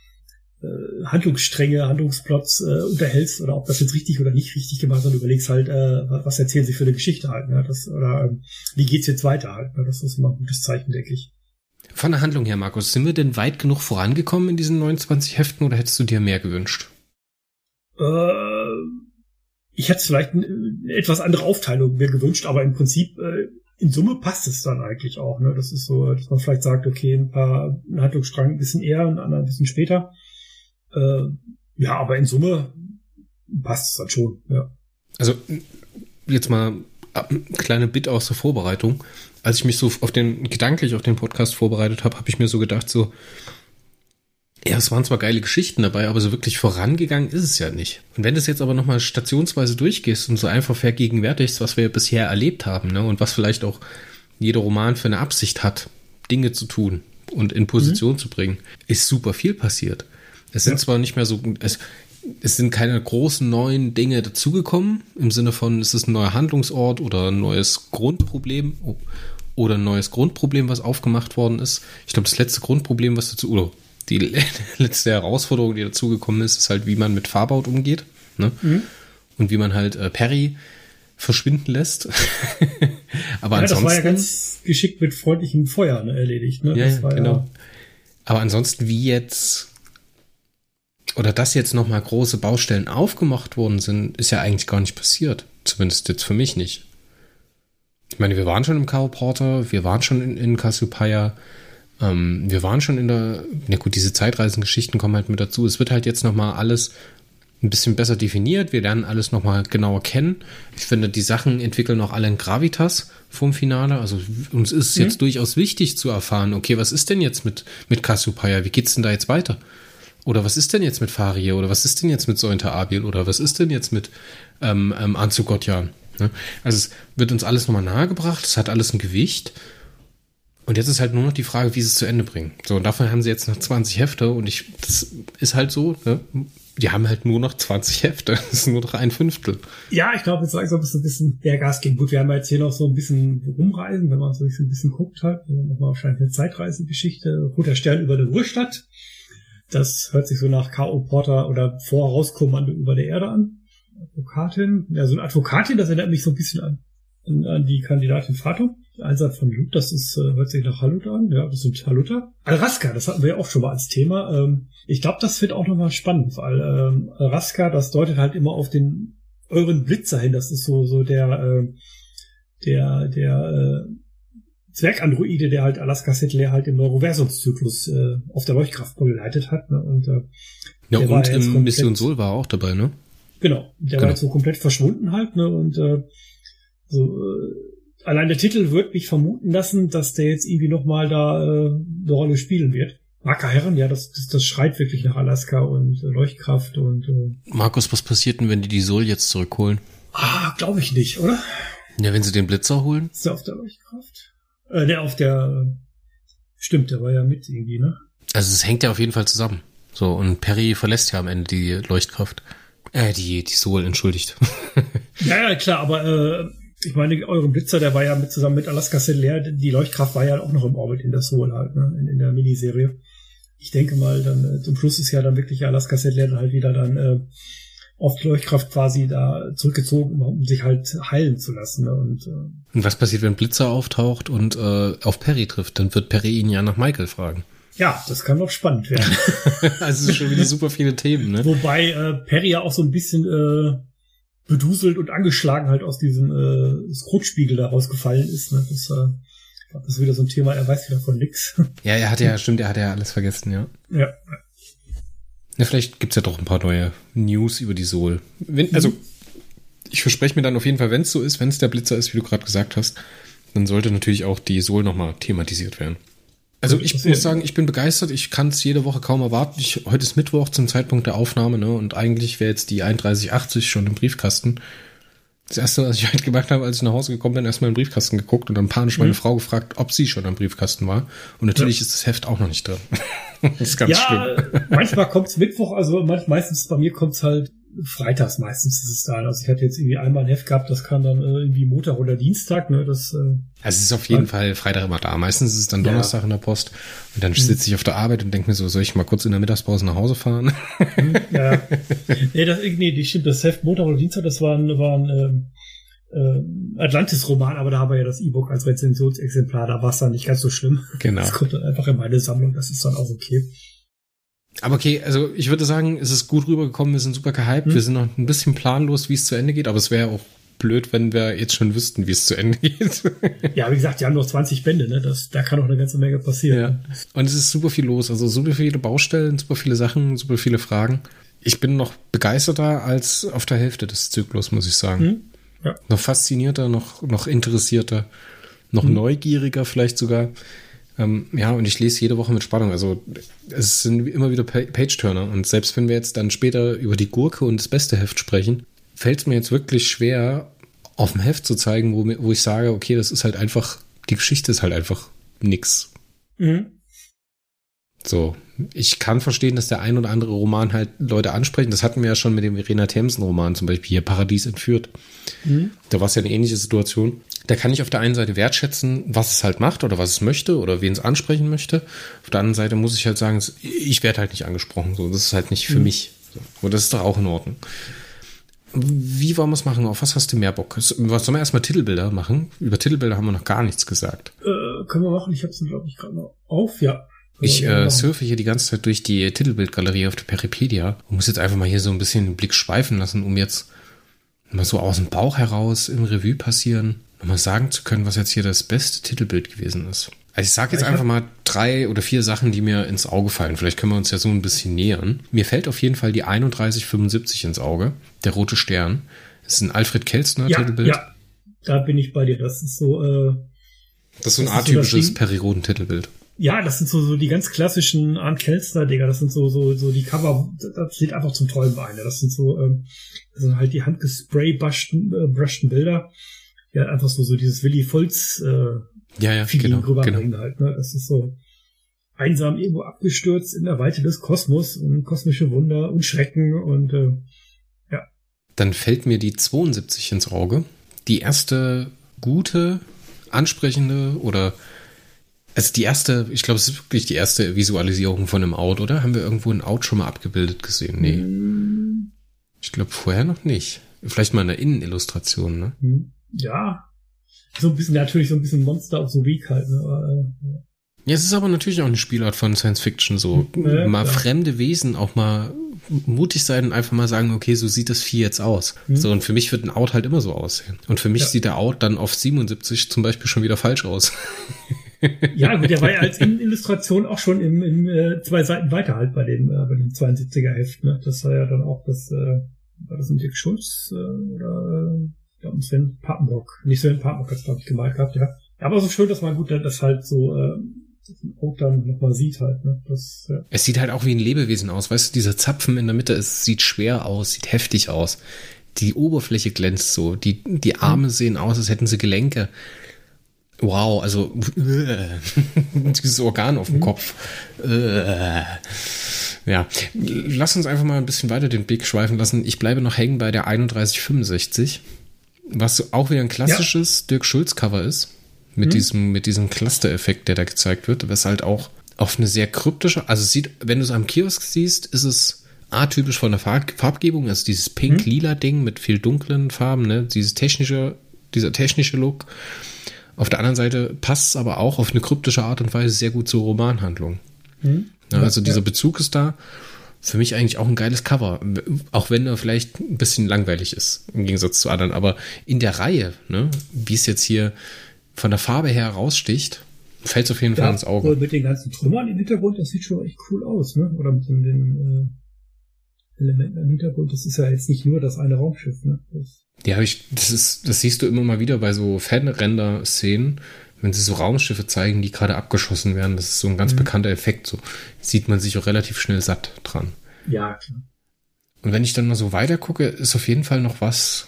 äh, Handlungsstränge, Handlungsplots äh, unterhältst oder ob das jetzt richtig oder nicht richtig gemacht ist und überlegst halt, äh, was erzählen sie für eine Geschichte halt. Ne? Das, oder äh, wie geht's jetzt weiter halt. Ne? Das ist immer ein gutes Zeichen, denke ich. Von der Handlung her, Markus, sind wir denn weit genug vorangekommen in diesen 29 Heften oder hättest du dir mehr gewünscht? Äh, ich hätte vielleicht eine, etwas andere Aufteilung mir gewünscht, aber im Prinzip äh, in Summe passt es dann eigentlich auch. Ne? Das ist so, dass man vielleicht sagt, okay, ein paar Handlungsstrang ein bisschen eher, ein anderer ein bisschen später. Äh, ja, aber in Summe passt es dann schon. Ja. Also jetzt mal ein kleine Bit aus der Vorbereitung. Als ich mich so auf den gedanklich auf den Podcast vorbereitet habe, habe ich mir so gedacht, so ja, es waren zwar geile Geschichten dabei, aber so wirklich vorangegangen ist es ja nicht. Und wenn du es jetzt aber nochmal stationsweise durchgehst und so einfach vergegenwärtigst, was wir bisher erlebt haben, ne, und was vielleicht auch jeder Roman für eine Absicht hat, Dinge zu tun und in Position mhm. zu bringen, ist super viel passiert. Es sind ja. zwar nicht mehr so, es, es sind keine großen neuen Dinge dazugekommen, im Sinne von, es ist ein neuer Handlungsort oder ein neues Grundproblem oder ein neues Grundproblem, was aufgemacht worden ist. Ich glaube, das letzte Grundproblem, was dazu, oder die [LAUGHS] letzte Herausforderung, die dazugekommen ist, ist halt, wie man mit Farbaut umgeht. Ne? Mhm. und wie man halt äh, Perry verschwinden lässt. [LAUGHS] Aber ja, ansonsten. Das war ja ganz geschickt mit freundlichem Feuer ne, erledigt. Ne? Ja, genau. Ja Aber ansonsten, wie jetzt oder dass jetzt nochmal große Baustellen aufgemacht worden sind, ist ja eigentlich gar nicht passiert. Zumindest jetzt für mich nicht. Ich meine, wir waren schon im Porter, wir waren schon in, in Cassiopeia, ähm, wir waren schon in der, na gut, diese Zeitreisengeschichten kommen halt mit dazu. Es wird halt jetzt nochmal alles ein bisschen besser definiert. Wir lernen alles nochmal genauer kennen. Ich finde, die Sachen entwickeln auch alle in Gravitas vom Finale. Also uns ist mhm. jetzt durchaus wichtig zu erfahren, okay, was ist denn jetzt mit, mit Cassiopeia? Wie geht's denn da jetzt weiter? Oder was ist denn jetzt mit Farie? Oder was ist denn jetzt mit Sointa Abil? Oder was ist denn jetzt mit ähm, ähm, Anzugotjan? Ne? Also es wird uns alles nochmal nahegebracht, es hat alles ein Gewicht. Und jetzt ist halt nur noch die Frage, wie sie es zu Ende bringen. So, und davon haben sie jetzt noch 20 Hefte und ich, das ist halt so, ne? Die haben halt nur noch 20 Hefte. [LAUGHS] Das ist nur noch ein Fünftel. Ja, ich glaube, jetzt langsam ist ein bisschen der Gas geben. Gut, wir haben jetzt hier noch so ein bisschen rumreisen, wenn man so ein bisschen guckt halt. Nochmal wahrscheinlich eine Zeitreisengeschichte. Roter Stern über der Ruhestadt. Das hört sich so nach K.O. Porter oder Vorherauskommando über der Erde an. Advokatin, ja, so eine Advokatin, das erinnert mich so ein bisschen an, an, an die Kandidatin Fato. Einsatz von Lut, das ist, äh, hört sich nach Halut an, ja, das sind Haluta. Alaska, das hatten wir ja auch schon mal als Thema. Ähm, ich glaube, das wird auch nochmal spannend, weil ähm, Alaska, das deutet halt immer auf den euren Blitzer hin. Das ist so, so der, äh, der, der äh, Zwergandroide, der halt Alaska Settler halt im Neuroversumszyklus äh, auf der Leuchtkraft begleitet hat. Ne? Und, äh, ja, und im Mission Sol war auch dabei, ne? Genau, der genau. war jetzt so komplett verschwunden halt, ne? Und äh, so äh, allein der Titel wird mich vermuten lassen, dass der jetzt irgendwie nochmal da äh, eine Rolle spielen wird. Marker Herren, ja, das, das, das schreit wirklich nach Alaska und äh, Leuchtkraft und äh, Markus, was passiert denn, wenn die die Sol jetzt zurückholen? Ah, glaube ich nicht, oder? Ja, wenn sie den Blitzer holen? Ist der auf der Leuchtkraft? Äh, der auf der stimmt, der war ja mit irgendwie, ne? Also es hängt ja auf jeden Fall zusammen. So, und Perry verlässt ja am Ende die Leuchtkraft. Äh, die, die Sol, entschuldigt. [LAUGHS] ja, ja, klar, aber äh, ich meine, euren Blitzer, der war ja mit, zusammen mit Alaska Cellular, die Leuchtkraft war ja auch noch im Orbit in der Sol halt, ne, in, in der Miniserie. Ich denke mal, dann äh, zum Schluss ist ja dann wirklich Alaska Cellular halt wieder dann äh, auf Leuchtkraft quasi da zurückgezogen, um sich halt heilen zu lassen. Ne? Und, äh, und was passiert, wenn Blitzer auftaucht und äh, auf Perry trifft? Dann wird Perry ihn ja nach Michael fragen. Ja, das kann doch spannend werden. [LAUGHS] also schon wieder super viele Themen, ne? Wobei äh, Perry ja auch so ein bisschen äh, beduselt und angeschlagen halt aus diesem äh, Skrotspiegel da rausgefallen ist. Ne? Das, äh, das ist wieder so ein Thema, er weiß wieder von nix. Ja, er hat ja, [LAUGHS] stimmt, er hat ja alles vergessen, ja. Ja. Ja, vielleicht gibt's ja doch ein paar neue News über die Soul. Wenn, also, ich verspreche mir dann auf jeden Fall, wenn es so ist, wenn es der Blitzer ist, wie du gerade gesagt hast, dann sollte natürlich auch die Soul nochmal thematisiert werden. Also ich muss sagen, ich bin begeistert. Ich kann es jede Woche kaum erwarten. Ich, heute ist Mittwoch zum Zeitpunkt der Aufnahme, ne? Und eigentlich wäre jetzt die 3180 schon im Briefkasten. Das erste, was ich [LAUGHS] heute gemacht habe, als ich nach Hause gekommen bin, erstmal im Briefkasten geguckt und dann panisch meine mhm. Frau gefragt, ob sie schon im Briefkasten war. Und natürlich ja. ist das Heft auch noch nicht drin. [LAUGHS] [LAUGHS] das ist ganz ja, schlimm. manchmal kommt es Mittwoch, also meistens bei mir kommt es halt freitags meistens ist es da. Also ich hatte jetzt irgendwie einmal ein Heft gehabt, das kam dann äh, irgendwie Montag oder Dienstag. Ne? Das, äh, also es ist auf jeden Fall Freitag immer da. Meistens ist es dann Donnerstag ja. in der Post. Und dann mhm. sitze ich auf der Arbeit und denke mir so, soll ich mal kurz in der Mittagspause nach Hause fahren? Mhm, ja. nee, das, nee, die stimmt. Das Heft Montag oder Dienstag, das war ein, war ein äh, äh, Atlantis-Roman, aber da haben wir ja das E-Book als Rezensionsexemplar. Da war es dann nicht ganz so schlimm. Genau. Das kommt dann einfach in meine Sammlung. Das ist dann auch okay. Aber okay, also ich würde sagen, es ist gut rübergekommen, wir sind super gehypt, hm. wir sind noch ein bisschen planlos, wie es zu Ende geht, aber es wäre auch blöd, wenn wir jetzt schon wüssten, wie es zu Ende geht. ja, wie gesagt, die haben noch 20 Bände, ne? Das, da kann auch eine ganze Menge passieren. Ja. Und es ist super viel los, also super viele Baustellen, super viele Sachen, super viele Fragen. Ich bin noch begeisterter als auf der Hälfte des Zyklus, muss ich sagen. Hm. Ja. Noch faszinierter, noch, noch interessierter, noch hm. neugieriger vielleicht sogar. Ähm, ja, und ich lese jede Woche mit Spannung. Also es sind immer wieder Page-Turner. Und selbst wenn wir jetzt dann später über die Gurke und das beste Heft sprechen, fällt es mir jetzt wirklich schwer, auf dem Heft zu zeigen, wo, wo ich sage, okay, das ist halt einfach, die Geschichte ist halt einfach nix. Mhm. So, ich kann verstehen, dass der ein oder andere Roman halt Leute ansprechen. Das hatten wir ja schon mit dem Verena Thameson-Roman, zum Beispiel hier Paradies entführt. Mhm. Da war es ja eine ähnliche Situation. Da kann ich auf der einen Seite wertschätzen, was es halt macht oder was es möchte oder wen es ansprechen möchte. Auf der anderen Seite muss ich halt sagen, ich werde halt nicht angesprochen. So, das ist halt nicht für mhm. mich. Und das ist doch auch in Ordnung. wie wollen wir es machen? Auf was hast du mehr Bock? Was sollen wir erstmal Titelbilder machen? Über Titelbilder haben wir noch gar nichts gesagt. Äh, können wir machen. Ich habe es, glaube ich, gerade noch auf. Ja. Ich äh, surfe hier die ganze Zeit durch die Titelbildgalerie auf der Peripedia und muss jetzt einfach mal hier so ein bisschen den Blick schweifen lassen, um jetzt mal so aus dem Bauch heraus im Revue passieren, nochmal sagen zu können, was jetzt hier das beste Titelbild gewesen ist. Also ich sage jetzt einfach mal drei oder vier Sachen, die mir ins Auge fallen. Vielleicht können wir uns ja so ein bisschen nähern. Mir fällt auf jeden Fall die 3175 ins Auge, der rote Stern. Das ist ein Alfred Kelstner ja, Titelbild. Ja, da bin ich bei dir. Das ist so. Äh, das ist so ein atypisches so Periroden-Titelbild. Ja, das sind so, so die ganz klassischen Arndt Kelstner, Digga. Das sind so, so, so die Cover, das sieht einfach zum Träumen ein. Das sind so, ähm, das sind halt die handgespraybrushten äh, Bilder. Ja, einfach so, so dieses Willy Volz, äh, ja, ja, Feeling genau, rüberbringen genau. halt. Ne? Das ist so einsam irgendwo abgestürzt in der Weite des Kosmos und kosmische Wunder und Schrecken und äh, ja. Dann fällt mir die 72 ins Auge. Die erste gute, ansprechende oder also die erste, ich glaube, es ist wirklich die erste Visualisierung von einem Out, oder? Haben wir irgendwo ein Out schon mal abgebildet gesehen? Nee. Mm. Ich glaube vorher noch nicht. Vielleicht mal eine Innenillustration, ne? Hm. Ja, so ein bisschen, natürlich so ein bisschen Monster of the Week halt. Ne? Aber, äh, ja, es ist aber natürlich auch eine Spielart von Science Fiction, so ja, mal klar. fremde Wesen auch mal mutig sein und einfach mal sagen, okay, so sieht das Vieh jetzt aus. Mhm. So, und für mich wird ein Out halt immer so aussehen. Und für mich ja. sieht der Out dann auf 77 zum Beispiel schon wieder falsch aus. [LAUGHS] ja, gut, der war ja als Illustration auch schon im, im äh, zwei Seiten weiter halt bei dem, äh, bei dem 72er Heft, ne? Das war ja dann auch das, äh, war das ein Dick Schulz äh, oder äh, glaube Sven Papenbrock. Nicht Sven Papenbrock hat es, glaube ich, gemalt gehabt, ja. Aber so schön, dass man gut das halt so äh, auch dann nochmal sieht halt. Ne? Das, ja. Es sieht halt auch wie ein Lebewesen aus, weißt du, dieser Zapfen in der Mitte, es sieht schwer aus, sieht heftig aus. Die Oberfläche glänzt so, die, die Arme sehen aus, als hätten sie Gelenke. Wow, also äh, [LAUGHS] dieses Organ auf dem mhm. Kopf. Äh, ja, lass uns einfach mal ein bisschen weiter den Blick schweifen lassen. Ich bleibe noch hängen bei der 3165 was auch wieder ein klassisches ja. Dirk Schulz-Cover ist, mit, mhm. diesem, mit diesem Cluster-Effekt, der da gezeigt wird, was halt auch auf eine sehr kryptische, also sieht, wenn du es am Kiosk siehst, ist es atypisch von der Farb Farbgebung, also dieses pink-lila-Ding mit viel dunklen Farben, ne, dieses technische, dieser technische Look. Auf der anderen Seite passt es aber auch auf eine kryptische Art und Weise sehr gut zur Romanhandlung. Mhm. Ja, also dieser Bezug ist da für mich eigentlich auch ein geiles Cover. Auch wenn er vielleicht ein bisschen langweilig ist, im Gegensatz zu anderen. Aber in der Reihe, ne, wie es jetzt hier von der Farbe her raussticht, fällt es auf jeden ja, Fall ins Auge. Mit den ganzen Trümmern im Hintergrund, das sieht schon echt cool aus, ne? Oder mit den, den äh, Elementen im Hintergrund. Das ist ja jetzt nicht nur das eine Raumschiff, ne? Das ja, ich, das ist, das siehst du immer mal wieder bei so Fanrender-Szenen, wenn sie so Raumschiffe zeigen, die gerade abgeschossen werden, das ist so ein ganz mhm. bekannter Effekt. So sieht man sich auch relativ schnell satt dran. Ja, klar. Und wenn ich dann mal so weiter gucke, ist auf jeden Fall noch was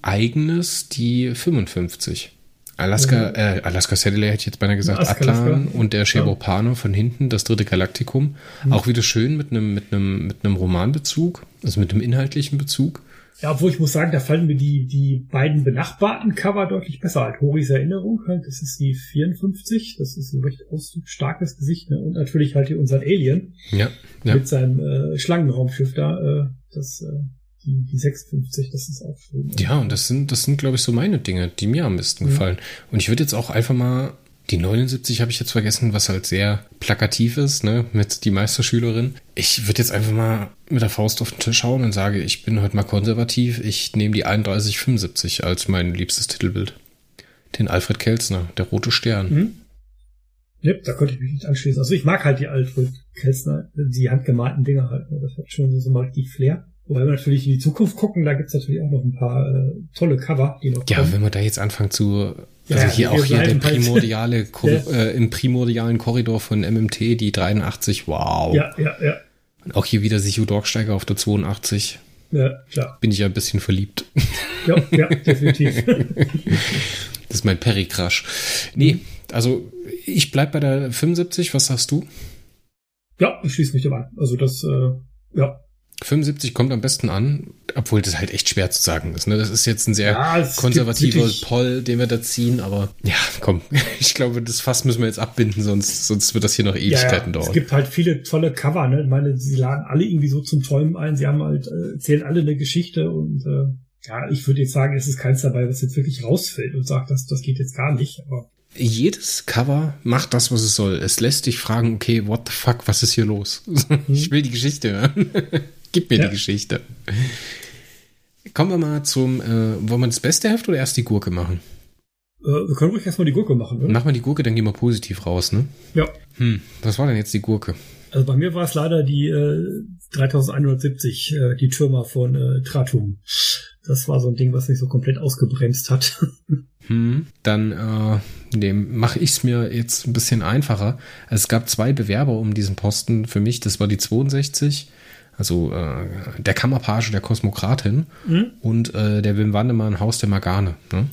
eigenes, die 55. Alaska, mhm. äh, Alaska Satellite hätte ich jetzt beinahe gesagt, Alaska, Atlan Alaska. und der Shebopano von hinten, das dritte Galaktikum. Mhm. Auch wieder schön mit einem, mit einem, mit einem Romanbezug, also mit einem inhaltlichen Bezug. Ja, obwohl ich muss sagen, da fallen mir die, die beiden benachbarten Cover deutlich besser. Halt Horis Erinnerung, halt, das ist die 54, das ist ein recht ausdrucksstarkes Gesicht, ne? Und natürlich halt hier unseren Alien. Ja. ja. Mit seinem äh, Schlangenraumschiff da, äh, das, äh, die, die 56, das ist auch schön. Ja, und das sind, das sind, glaube ich, so meine Dinge, die mir am besten mhm. gefallen. Und ich würde jetzt auch einfach mal die 79 habe ich jetzt vergessen, was halt sehr plakativ ist, ne, mit die Meisterschülerin. Ich würde jetzt einfach mal mit der Faust auf den Tisch schauen und sage, ich bin heute mal konservativ. Ich nehme die 3175 als mein liebstes Titelbild. Den Alfred Kelzner, der rote Stern. Mhm. Ja, da könnte ich mich nicht anschließen. Also ich mag halt die Alfred Kelzner, die handgemalten Dinger halt. Ne? Das hat schon so mal die Flair. Wobei wir natürlich in die Zukunft gucken, da gibt's natürlich auch noch ein paar äh, tolle Cover, die noch Ja, kommen. wenn wir da jetzt anfangen zu also ja, hier auch hier der primordiale, [LAUGHS] halt, äh, im primordialen Korridor von MMT, die 83, wow. Ja, ja, ja. Und auch hier wieder Sichu Dorksteiger auf der 82. Ja, klar. Bin ich ja ein bisschen verliebt. Ja, ja, [LAUGHS] definitiv. das ist mein Perry-Crush. Nee, also ich bleib bei der 75, was sagst du? Ja, ich schließe mich an. Also das, äh, ja. 75 kommt am besten an, obwohl das halt echt schwer zu sagen ist. Ne? Das ist jetzt ein sehr ja, konservativer Poll, den wir da ziehen, aber ja, komm, [LAUGHS] ich glaube, das Fass müssen wir jetzt abbinden, sonst, sonst wird das hier noch Ewigkeiten ja, ja. dauern. Es gibt halt viele tolle Cover, ne? Ich meine, sie laden alle irgendwie so zum Träumen ein, sie haben halt, äh, erzählen alle eine Geschichte und äh, ja, ich würde jetzt sagen, es ist keins dabei, was jetzt wirklich rausfällt und sagt, das, das geht jetzt gar nicht, aber jedes Cover macht das, was es soll. Es lässt dich fragen, okay, what the fuck, was ist hier los? [LAUGHS] ich will die Geschichte hören. [LAUGHS] Gib mir ja. die Geschichte. Kommen wir mal zum, äh, wollen wir das beste Heft oder erst die Gurke machen? Äh, wir können ruhig erstmal die Gurke machen, oder? Machen wir die Gurke, dann gehen wir positiv raus, ne? Ja. Hm, was war denn jetzt die Gurke? Also bei mir war es leider die äh, 3170, äh, die Türmer von äh, Tratum. Das war so ein Ding, was mich so komplett ausgebremst hat. [LAUGHS] hm, dann äh, mache ich es mir jetzt ein bisschen einfacher. Es gab zwei Bewerber um diesen Posten für mich. Das war die 62 also äh, der Kammerpage der Kosmokratin mhm. und äh, der Wim Wandemann Haus der Magane. Ne?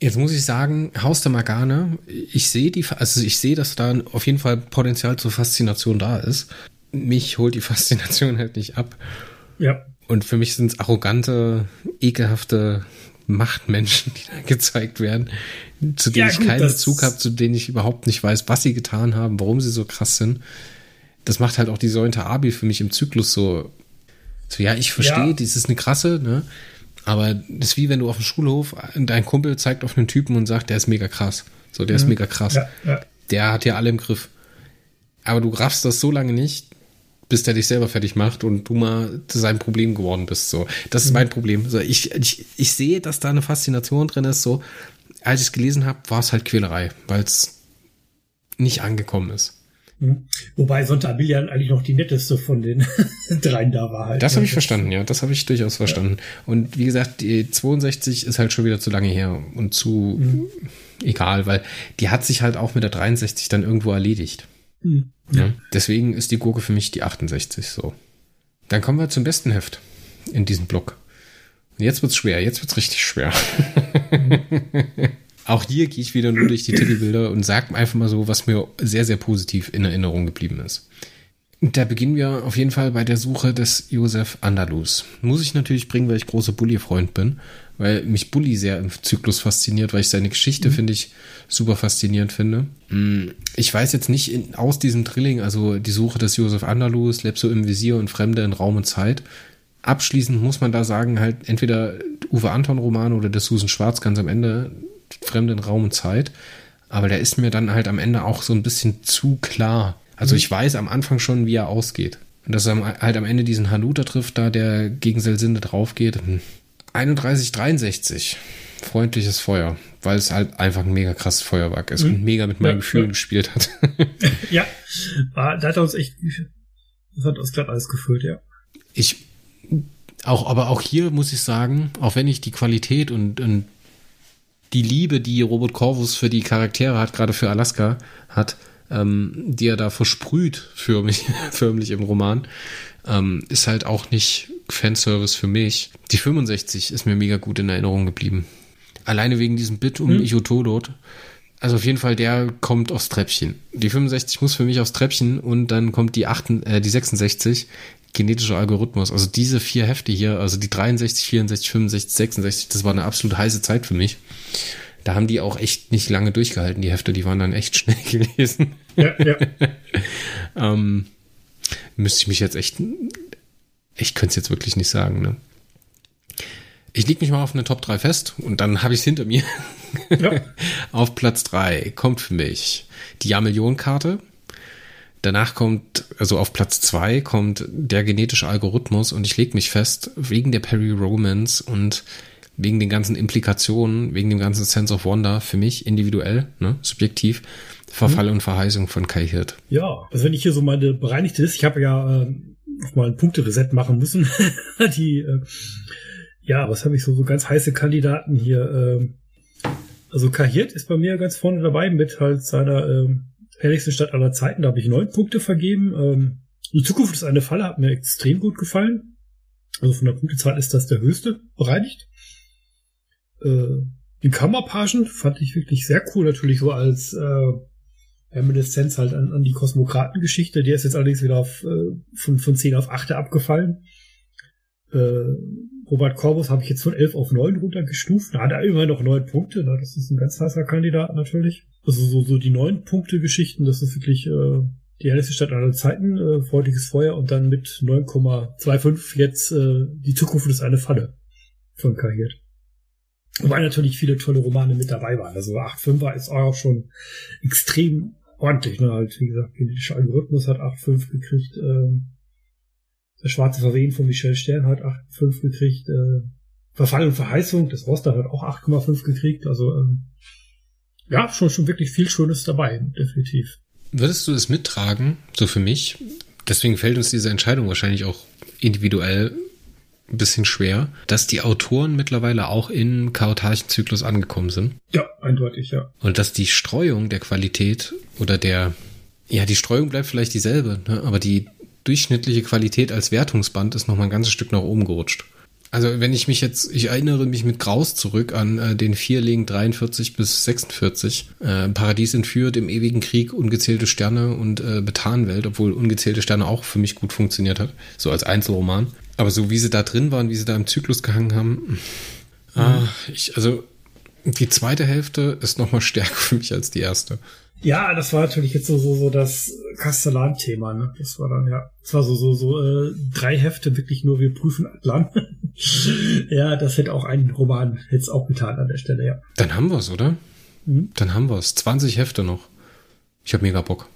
Jetzt muss ich sagen, Haus der Magane, ich sehe die, also ich sehe, dass da auf jeden Fall Potenzial zur Faszination da ist. Mich holt die [LAUGHS] Faszination halt nicht ab. Ja. Und für mich sind es arrogante, ekelhafte Machtmenschen, [LAUGHS] die da gezeigt werden, zu denen ja, gut, ich keinen Bezug habe, zu denen ich überhaupt nicht weiß, was sie getan haben, warum sie so krass sind das macht halt auch die Säunte Abi für mich im Zyklus so. So, ja, ich verstehe, ja. das ist eine krasse, ne? Aber das ist wie wenn du auf dem Schulhof, dein Kumpel zeigt auf einen Typen und sagt, der ist mega krass. So, der mhm. ist mega krass. Ja, ja. Der hat ja alle im Griff. Aber du raffst das so lange nicht, bis der dich selber fertig macht und du mal zu seinem Problem geworden bist. So, das ist mhm. mein Problem. So, ich, ich, ich sehe, dass da eine Faszination drin ist. So, als ich es gelesen habe, war es halt Quälerei, weil es nicht angekommen ist. Hm. Wobei Sonntabilia eigentlich noch die netteste von den [LAUGHS] dreien da war halt. Das habe ich verstanden, ja. Das habe ich durchaus verstanden. Ja. Und wie gesagt, die 62 ist halt schon wieder zu lange her und zu mhm. egal, weil die hat sich halt auch mit der 63 dann irgendwo erledigt. Mhm. Ja. Deswegen ist die Gurke für mich die 68 so. Dann kommen wir zum besten Heft in diesem Block. Und jetzt wird's schwer, jetzt wird's richtig schwer. [LAUGHS] Mhm. Auch hier gehe ich wieder nur durch die Titelbilder und sage einfach mal so, was mir sehr, sehr positiv in Erinnerung geblieben ist. Da beginnen wir auf jeden Fall bei der Suche des Josef Andalus. Muss ich natürlich bringen, weil ich großer Bully-Freund bin, weil mich Bully sehr im Zyklus fasziniert, weil ich seine Geschichte, mhm. finde ich, super faszinierend finde. Mm, ich weiß jetzt nicht in, aus diesem Drilling, also die Suche des Josef Andalus, Lepso im Visier und Fremde in Raum und Zeit. Abschließend muss man da sagen, halt entweder Uwe Anton Roman oder der Susan Schwarz ganz am Ende fremden Raum und Zeit. Aber der ist mir dann halt am Ende auch so ein bisschen zu klar. Also mhm. ich weiß am Anfang schon, wie er ausgeht. Und dass er halt am Ende diesen Hanuta trifft, da der gegen Selsinde draufgeht. 3163. Freundliches Feuer. Weil es halt einfach ein mega krasses Feuerwerk ist mhm. und mega mit meinen ja, Gefühlen ja. gespielt hat. [LAUGHS] ja, da hat er uns echt, das hat uns glatt alles gefüllt, ja. Ich, auch, aber auch hier muss ich sagen, auch wenn ich die Qualität und, und die Liebe, die Robert Corvus für die Charaktere hat, gerade für Alaska hat, ähm, die er da versprüht förmlich, [LAUGHS] förmlich im Roman, ähm, ist halt auch nicht Fanservice für mich. Die 65 ist mir mega gut in Erinnerung geblieben. Alleine wegen diesem Bit um hm. Ichotodot. Also auf jeden Fall, der kommt aufs Treppchen. Die 65 muss für mich aufs Treppchen und dann kommt die, 8, äh, die 66, genetischer Algorithmus. Also diese vier Hefte hier, also die 63, 64, 65, 66, das war eine absolut heiße Zeit für mich. Da haben die auch echt nicht lange durchgehalten, die Hefte, die waren dann echt [LAUGHS] schnell gelesen. Ja, ja. [LAUGHS] ähm, müsste ich mich jetzt echt, ich könnte es jetzt wirklich nicht sagen, ne? Ich leg mich mal auf eine Top 3 fest und dann habe ich es hinter mir. Ja. [LAUGHS] auf Platz 3 kommt für mich die Jahrmillionen-Karte Danach kommt, also auf Platz zwei kommt der genetische Algorithmus und ich lege mich fest, wegen der Perry Romance und wegen den ganzen Implikationen, wegen dem ganzen Sense of Wonder für mich individuell, ne, subjektiv, Verfall mhm. und Verheißung von Kai Hirt. Ja, also wenn ich hier so meine bereinigte ist, ich habe ja äh, auch mal ein Punktereset machen müssen. [LAUGHS] Die, äh, ja, was habe ich so, so ganz heiße Kandidaten hier. Äh, also Kai Hirt ist bei mir ganz vorne dabei mit halt seiner äh, Herrlichste Stadt aller Zeiten, da habe ich neun Punkte vergeben. Ähm, die Zukunft ist eine Falle, hat mir extrem gut gefallen. Also von der Punktezahl ist das der höchste bereinigt. Äh, die Kammerpagen fand ich wirklich sehr cool, natürlich so als äh, Reminiszenz halt an, an die Kosmokratengeschichte. Die ist jetzt allerdings wieder auf, äh, von, von 10 auf 8 abgefallen. Äh, Robert Corbus habe ich jetzt von 11 auf 9 runtergestuft. Da hat er immer noch 9 Punkte. Ne? Das ist ein ganz heißer Kandidat natürlich. Also so, so die 9-Punkte-Geschichten, das ist wirklich äh, die hellste Stadt aller Zeiten, äh, freudiges Feuer und dann mit 9,25 jetzt äh, die Zukunft ist eine Falle von kariert. Wobei natürlich viele tolle Romane mit dabei waren. Also 8.5er ist auch schon extrem ordentlich. Ne? Halt, wie gesagt, genetischer Algorithmus hat 8.5 gekriegt. Ähm, der Schwarze Verwehen von Michel Stern hat 8,5 gekriegt. Äh, Verfall und Verheißung, das Roster hat auch 8,5 gekriegt. Also ähm, ja, schon, schon wirklich viel Schönes dabei, definitiv. Würdest du es mittragen, so für mich? Deswegen fällt uns diese Entscheidung wahrscheinlich auch individuell ein bisschen schwer, dass die Autoren mittlerweile auch in Kaotarchenzyklus angekommen sind. Ja, eindeutig, ja. Und dass die Streuung der Qualität oder der, ja, die Streuung bleibt vielleicht dieselbe, ne? aber die durchschnittliche Qualität als Wertungsband ist noch mal ein ganzes Stück nach oben gerutscht. Also wenn ich mich jetzt, ich erinnere mich mit Graus zurück an äh, den Vierling 43 bis 46, äh, Paradies entführt, im ewigen Krieg, ungezählte Sterne und äh, Betanwelt, obwohl ungezählte Sterne auch für mich gut funktioniert hat, so als Einzelroman. Aber so wie sie da drin waren, wie sie da im Zyklus gehangen haben, mhm. ah, ich, also die zweite Hälfte ist noch mal stärker [LAUGHS] für mich als die erste. Ja, das war natürlich jetzt so so so das Kastellan-Thema. Ne? Das war dann ja, das war so so so äh, drei Hefte wirklich nur. Wir prüfen Atlan. [LAUGHS] ja, das hätte auch ein Roman jetzt auch getan an der Stelle. Ja. Dann haben wir's, oder? Mhm. Dann haben wir's. 20 Hefte noch. Ich habe mega Bock.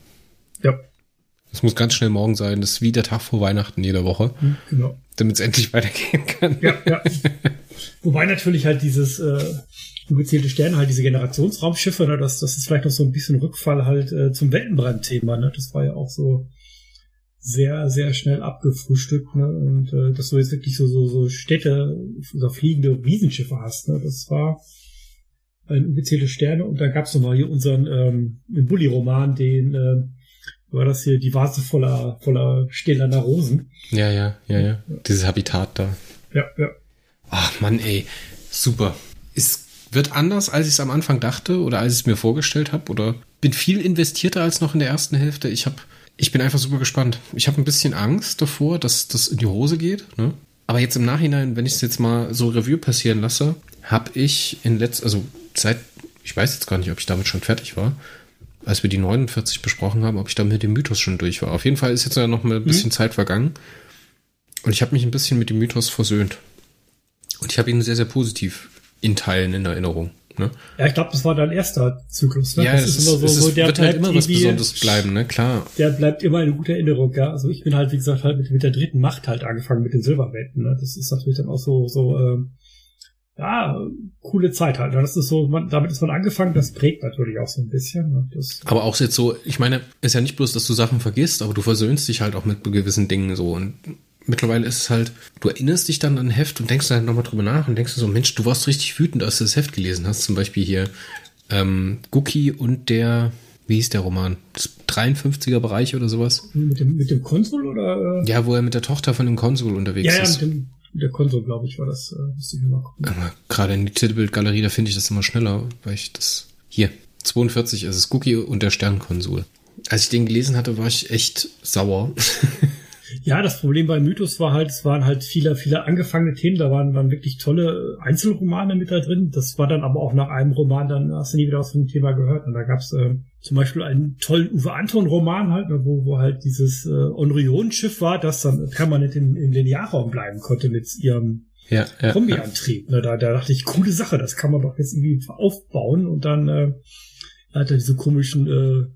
Ja. Es muss ganz schnell morgen sein. Das ist wie der Tag vor Weihnachten jede Woche. Mhm, genau. Damit es endlich [LAUGHS] weitergehen kann. Ja, ja. Wobei natürlich halt dieses äh, ungezählte Sterne, halt diese Generationsraumschiffe, ne, das, das ist vielleicht noch so ein bisschen Rückfall halt äh, zum Weltenbrand-Thema, ne? Das war ja auch so sehr, sehr schnell abgefrühstückt, ne? Und äh, dass du jetzt wirklich so, so, so Städte oder fliegende Riesenschiffe hast, ne? Das war ein ungezählte Sterne und da gab's noch mal hier unseren ähm, Bully-Roman, den äh, war das hier die Vase voller voller stählerner Rosen. Ja, ja, ja, ja. Dieses Habitat da. Ja, ja. Ach Mann, ey, super. Ist wird anders, als ich es am Anfang dachte oder als ich es mir vorgestellt habe oder bin viel investierter als noch in der ersten Hälfte. Ich habe, ich bin einfach super gespannt. Ich habe ein bisschen Angst davor, dass das in die Hose geht. Ne? Aber jetzt im Nachhinein, wenn ich es jetzt mal so Revue passieren lasse, habe ich in letzter, also seit, ich weiß jetzt gar nicht, ob ich damit schon fertig war, als wir die 49 besprochen haben, ob ich damit mit dem Mythos schon durch war. Auf jeden Fall ist jetzt noch mal ein bisschen mhm. Zeit vergangen und ich habe mich ein bisschen mit dem Mythos versöhnt. Und ich habe ihn sehr, sehr positiv in Teilen in Erinnerung. Ne? Ja, ich glaube, das war dein erster Zyklus. Ne? Ja, das, das ist immer so, so der wird halt immer was Besonderes bleiben, ne? Klar. Der bleibt immer eine gute Erinnerung, ja. Also ich bin halt, wie gesagt, halt mit, mit der dritten Macht halt angefangen mit den Silberwelten. Ne? Das ist natürlich dann auch so, so, ähm, ja, coole Zeit halt. Das ist so, man, damit ist man angefangen, das prägt natürlich auch so ein bisschen. Ne? Das aber auch jetzt so, ich meine, ist ja nicht bloß, dass du Sachen vergisst, aber du versöhnst dich halt auch mit gewissen Dingen so und mittlerweile ist es halt, du erinnerst dich dann an ein Heft und denkst dann nochmal drüber nach und denkst so, Mensch, du warst richtig wütend, als du das Heft gelesen hast. Zum Beispiel hier ähm, Guki und der, wie hieß der Roman? Das 53er Bereich oder sowas? Mit dem, mit dem Konsul oder? Äh? Ja, wo er mit der Tochter von dem Konsul unterwegs ja, ist. Ja, mit dem, mit der Konsul, glaube ich, war das. Äh, müsste ich mal gucken. Aber gerade in die Titelbildgalerie, da finde ich das immer schneller, weil ich das. Hier, 42 ist es Guki und der Sternkonsul. Als ich den gelesen hatte, war ich echt sauer. [LAUGHS] Ja, das Problem bei Mythos war halt, es waren halt viele, viele angefangene Themen, da waren, waren wirklich tolle Einzelromane mit da drin. Das war dann aber auch nach einem Roman, dann hast du nie wieder was von dem Thema gehört. Und da gab's äh, zum Beispiel einen tollen Uwe Anton-Roman halt, ne, wo, wo halt dieses äh, Onrion-Schiff war, das dann permanent im, im Linearraum bleiben konnte mit ihrem ja, ja, Kombiantrieb. Ne, da, da dachte ich, coole Sache, das kann man doch jetzt irgendwie aufbauen. Und dann äh, hat er diese komischen äh,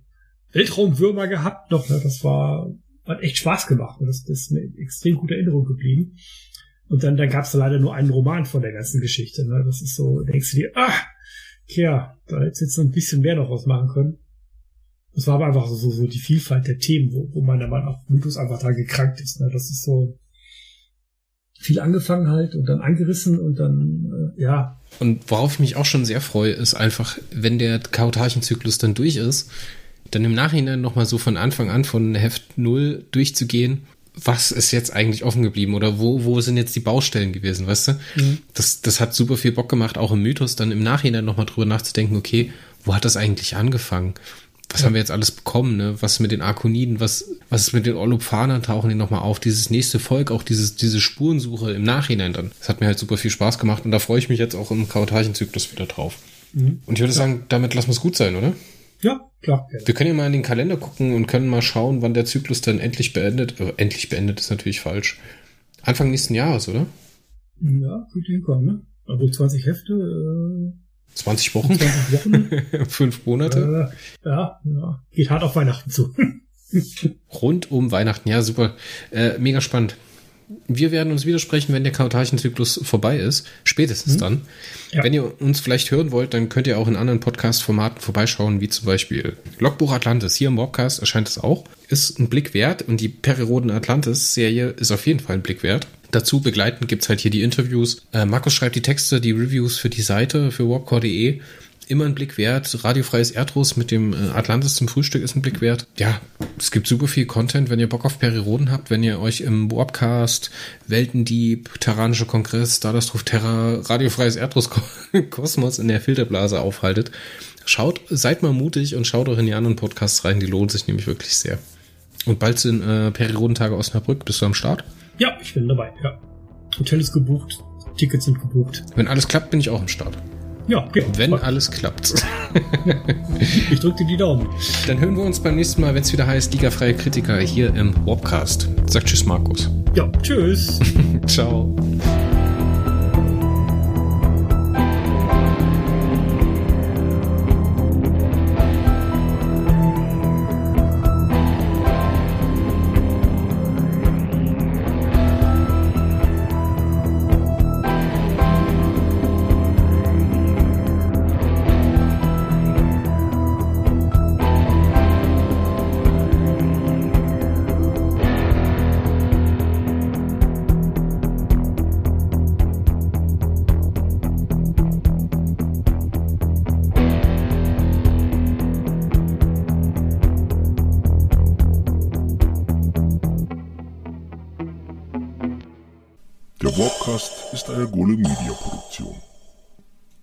Weltraumwürmer gehabt noch. Ne, das war hat echt Spaß gemacht. Und das, das ist eine extrem gute Erinnerung geblieben. Und dann, dann gab es da leider nur einen Roman von der ganzen Geschichte. Ne? Das ist so, denkst du dir, ah, tja, da hättest du jetzt noch ein bisschen mehr noch was machen können. Das war aber einfach so, so die Vielfalt der Themen, wo, wo meiner Meinung nach Mythos einfach da gekrankt ist. Ne? Das ist so viel angefangen halt und dann angerissen und dann, äh, ja. Und worauf ich mich auch schon sehr freue, ist einfach, wenn der Kautarchenzyklus dann durch ist, dann im Nachhinein nochmal so von Anfang an von Heft 0 durchzugehen, was ist jetzt eigentlich offen geblieben oder wo, wo sind jetzt die Baustellen gewesen, weißt du? Mhm. Das, das hat super viel Bock gemacht, auch im Mythos dann im Nachhinein nochmal drüber nachzudenken, okay, wo hat das eigentlich angefangen? was ja. haben wir jetzt alles bekommen, ne? Was mit den Arkoniden, was, was ist mit den Olophanern, tauchen die nochmal auf, dieses nächste Volk, auch dieses, diese Spurensuche im Nachhinein dann. Das hat mir halt super viel Spaß gemacht und da freue ich mich jetzt auch im Kautarchenzyklus wieder drauf. Mhm. Und ich würde ja. sagen, damit lassen wir es gut sein, oder? Ja, klar. Wir können ja mal in den Kalender gucken und können mal schauen, wann der Zyklus dann endlich beendet. Äh, endlich beendet ist natürlich falsch. Anfang nächsten Jahres, oder? Ja, könnte hinkommen, ne? Also 20 Hefte. Äh 20 Wochen? 20 Wochen. [LAUGHS] Fünf Monate? Äh, ja, ja. Geht hart auf Weihnachten zu. [LAUGHS] Rund um Weihnachten, ja, super. Äh, mega spannend. Wir werden uns widersprechen, wenn der Kautarchenzyklus vorbei ist. Spätestens mhm. dann. Ja. Wenn ihr uns vielleicht hören wollt, dann könnt ihr auch in anderen Podcast-Formaten vorbeischauen, wie zum Beispiel Logbuch Atlantis. Hier im Mobcast erscheint es auch. Ist ein Blick wert und die Periroden Atlantis-Serie ist auf jeden Fall ein Blick wert. Dazu begleitend gibt's halt hier die Interviews. Äh, Markus schreibt die Texte, die Reviews für die Seite, für warpcore.de. Immer ein Blick wert. Radiofreies Erdros mit dem äh, Atlantis zum Frühstück ist ein Blick wert. Ja, es gibt super viel Content, wenn ihr Bock auf Periroden habt, wenn ihr euch im Warpcast, Weltendieb, Terranischer Kongress, Stardust Ruf Terra, Radiofreies Erdros [LAUGHS] Kosmos in der Filterblase aufhaltet. Schaut, seid mal mutig und schaut auch in die anderen Podcasts rein, die lohnen sich nämlich wirklich sehr. Und bald sind äh, Periodentage Osnabrück. Bist du am Start? Ja, ich bin dabei, ja. Hotel ist gebucht, Tickets sind gebucht. Wenn alles klappt, bin ich auch am Start. Ja, genau. Wenn alles klappt. [LAUGHS] ich drücke dir die Daumen. Dann hören wir uns beim nächsten Mal, wenn es wieder heißt Liga-freie Kritiker hier im Warpcast. Sagt Tschüss, Markus. Ja, tschüss. [LAUGHS] Ciao.